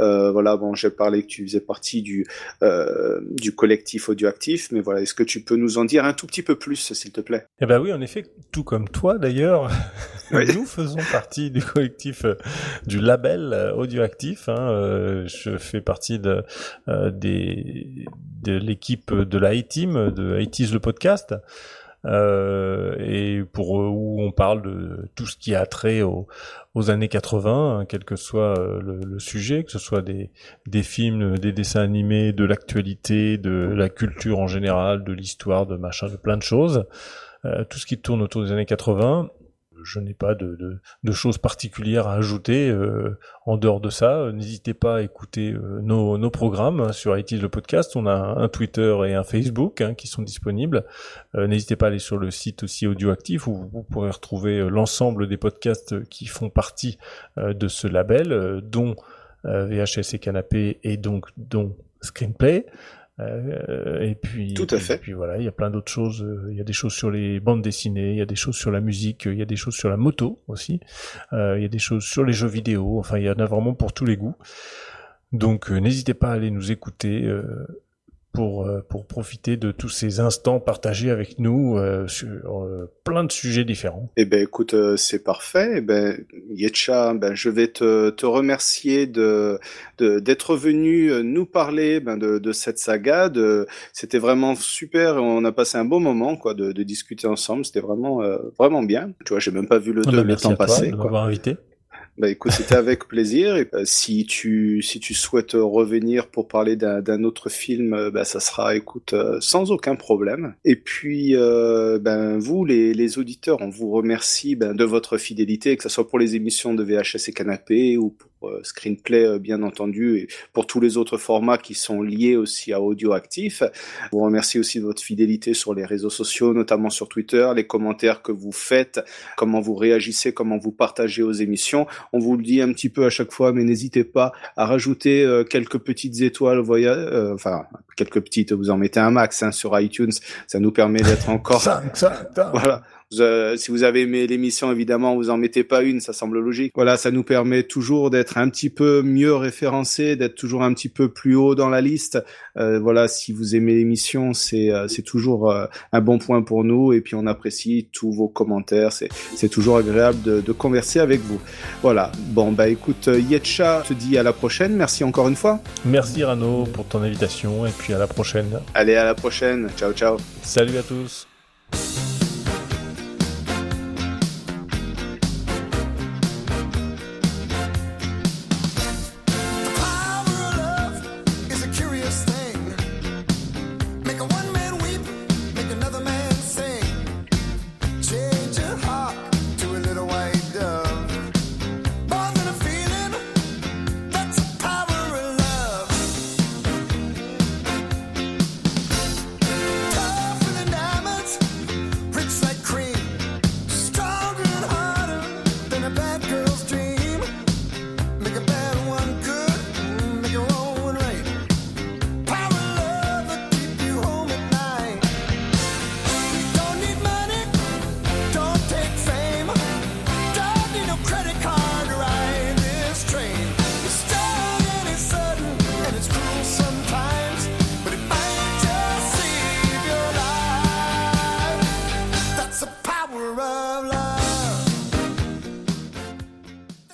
Euh, Voilà, bon, j'ai parlé que tu faisais partie du euh, du collectif audioactif, mais voilà, est-ce que tu peux nous en dire un tout petit peu plus, s'il te plaît? Eh ben oui, en effet, tout comme toi d'ailleurs, Oui. nous faisons partie du collectif euh, du label euh, audioactif. Hein, euh, je fais partie de, des, de l'équipe de la A-Team, de A-Tease le podcast. Euh, et pour eux, où on parle de tout ce qui a trait aux, années 80, hein, quel que soit euh, le, sujet, que ce soit des, films, des dessins animés, de l'actualité, de la culture en général, de l'histoire, de machin, de plein de choses. Euh, tout ce qui tourne autour des années 80. Je n'ai pas de, de, de choses particulières à ajouter. euh, en dehors de ça, euh, n'hésitez pas à écouter euh, nos, nos programmes hein, sur IT le podcast. On a un, Twitter et un Facebook hein, qui sont disponibles. Euh, n'hésitez pas à aller sur le site aussi Audioactif où vous pourrez retrouver euh, l'ensemble des podcasts qui font partie de ce label, dont VHS et Canapé et donc dont Screenplay. Euh, et puis, Tout à fait. Et puis voilà, il y a plein d'autres choses. euh, Il y a des choses sur les bandes dessinées, il y a des choses sur la musique, il y a des choses sur la moto aussi. Euh, il y a des choses sur les jeux vidéo. Enfin, il y en a vraiment pour tous les goûts. Donc, euh, n'hésitez pas à aller nous écouter. euh, pour euh, pour profiter de tous ces instants partagés avec nous euh, sur euh, plein de sujets différents. Eh ben écoute, euh, c'est parfait. Eh ben Yetcha, ben je vais te, te remercier de de- d'être venu nous parler ben, de, de cette saga. De c'était vraiment super. On a passé un bon moment quoi de, de discuter ensemble. C'était vraiment euh, vraiment bien. Tu vois, j'ai même pas vu le, Ah le bah, merci temps à toi passer. de quoi. m'avoir invité. Bah écoute, c'était avec plaisir. Et, euh, si tu si tu souhaites revenir pour parler d'un autre film, euh, bah ça sera, écoute, euh, sans aucun problème. Et puis, ben vous, les les auditeurs, on vous remercie ben, de votre fidélité, que ce soit pour les émissions de VHS et Canapé ou pour Screenplay, euh, bien entendu, et pour tous les autres formats qui sont liés aussi à Audio Actif. Je vous remercie aussi de votre fidélité sur les réseaux sociaux, notamment sur Twitter, les commentaires que vous faites, comment vous réagissez, comment vous partagez aux émissions. On vous le dit un petit peu à chaque fois, mais n'hésitez pas à rajouter euh, quelques petites étoiles, voya- euh, enfin quelques petites, vous en mettez un max hein, sur iTunes, ça nous permet d'être encore. Voilà. Vous, euh, si vous avez aimé l'émission, évidemment, vous en mettez pas une, ça semble logique. Voilà, ça nous permet toujours d'être un petit peu mieux référencé, d'être toujours un petit peu plus haut dans la liste. Euh, voilà, si vous aimez l'émission, c'est euh, c'est toujours euh, un bon point pour nous. Et puis on apprécie tous vos commentaires. C'est c'est toujours agréable de, de converser avec vous. Voilà. Bon bah écoute, euh, Yetcha te dit à la prochaine. Merci encore une fois. Merci Rano pour ton invitation et puis à la prochaine. Allez à la prochaine. Ciao ciao. Salut à tous.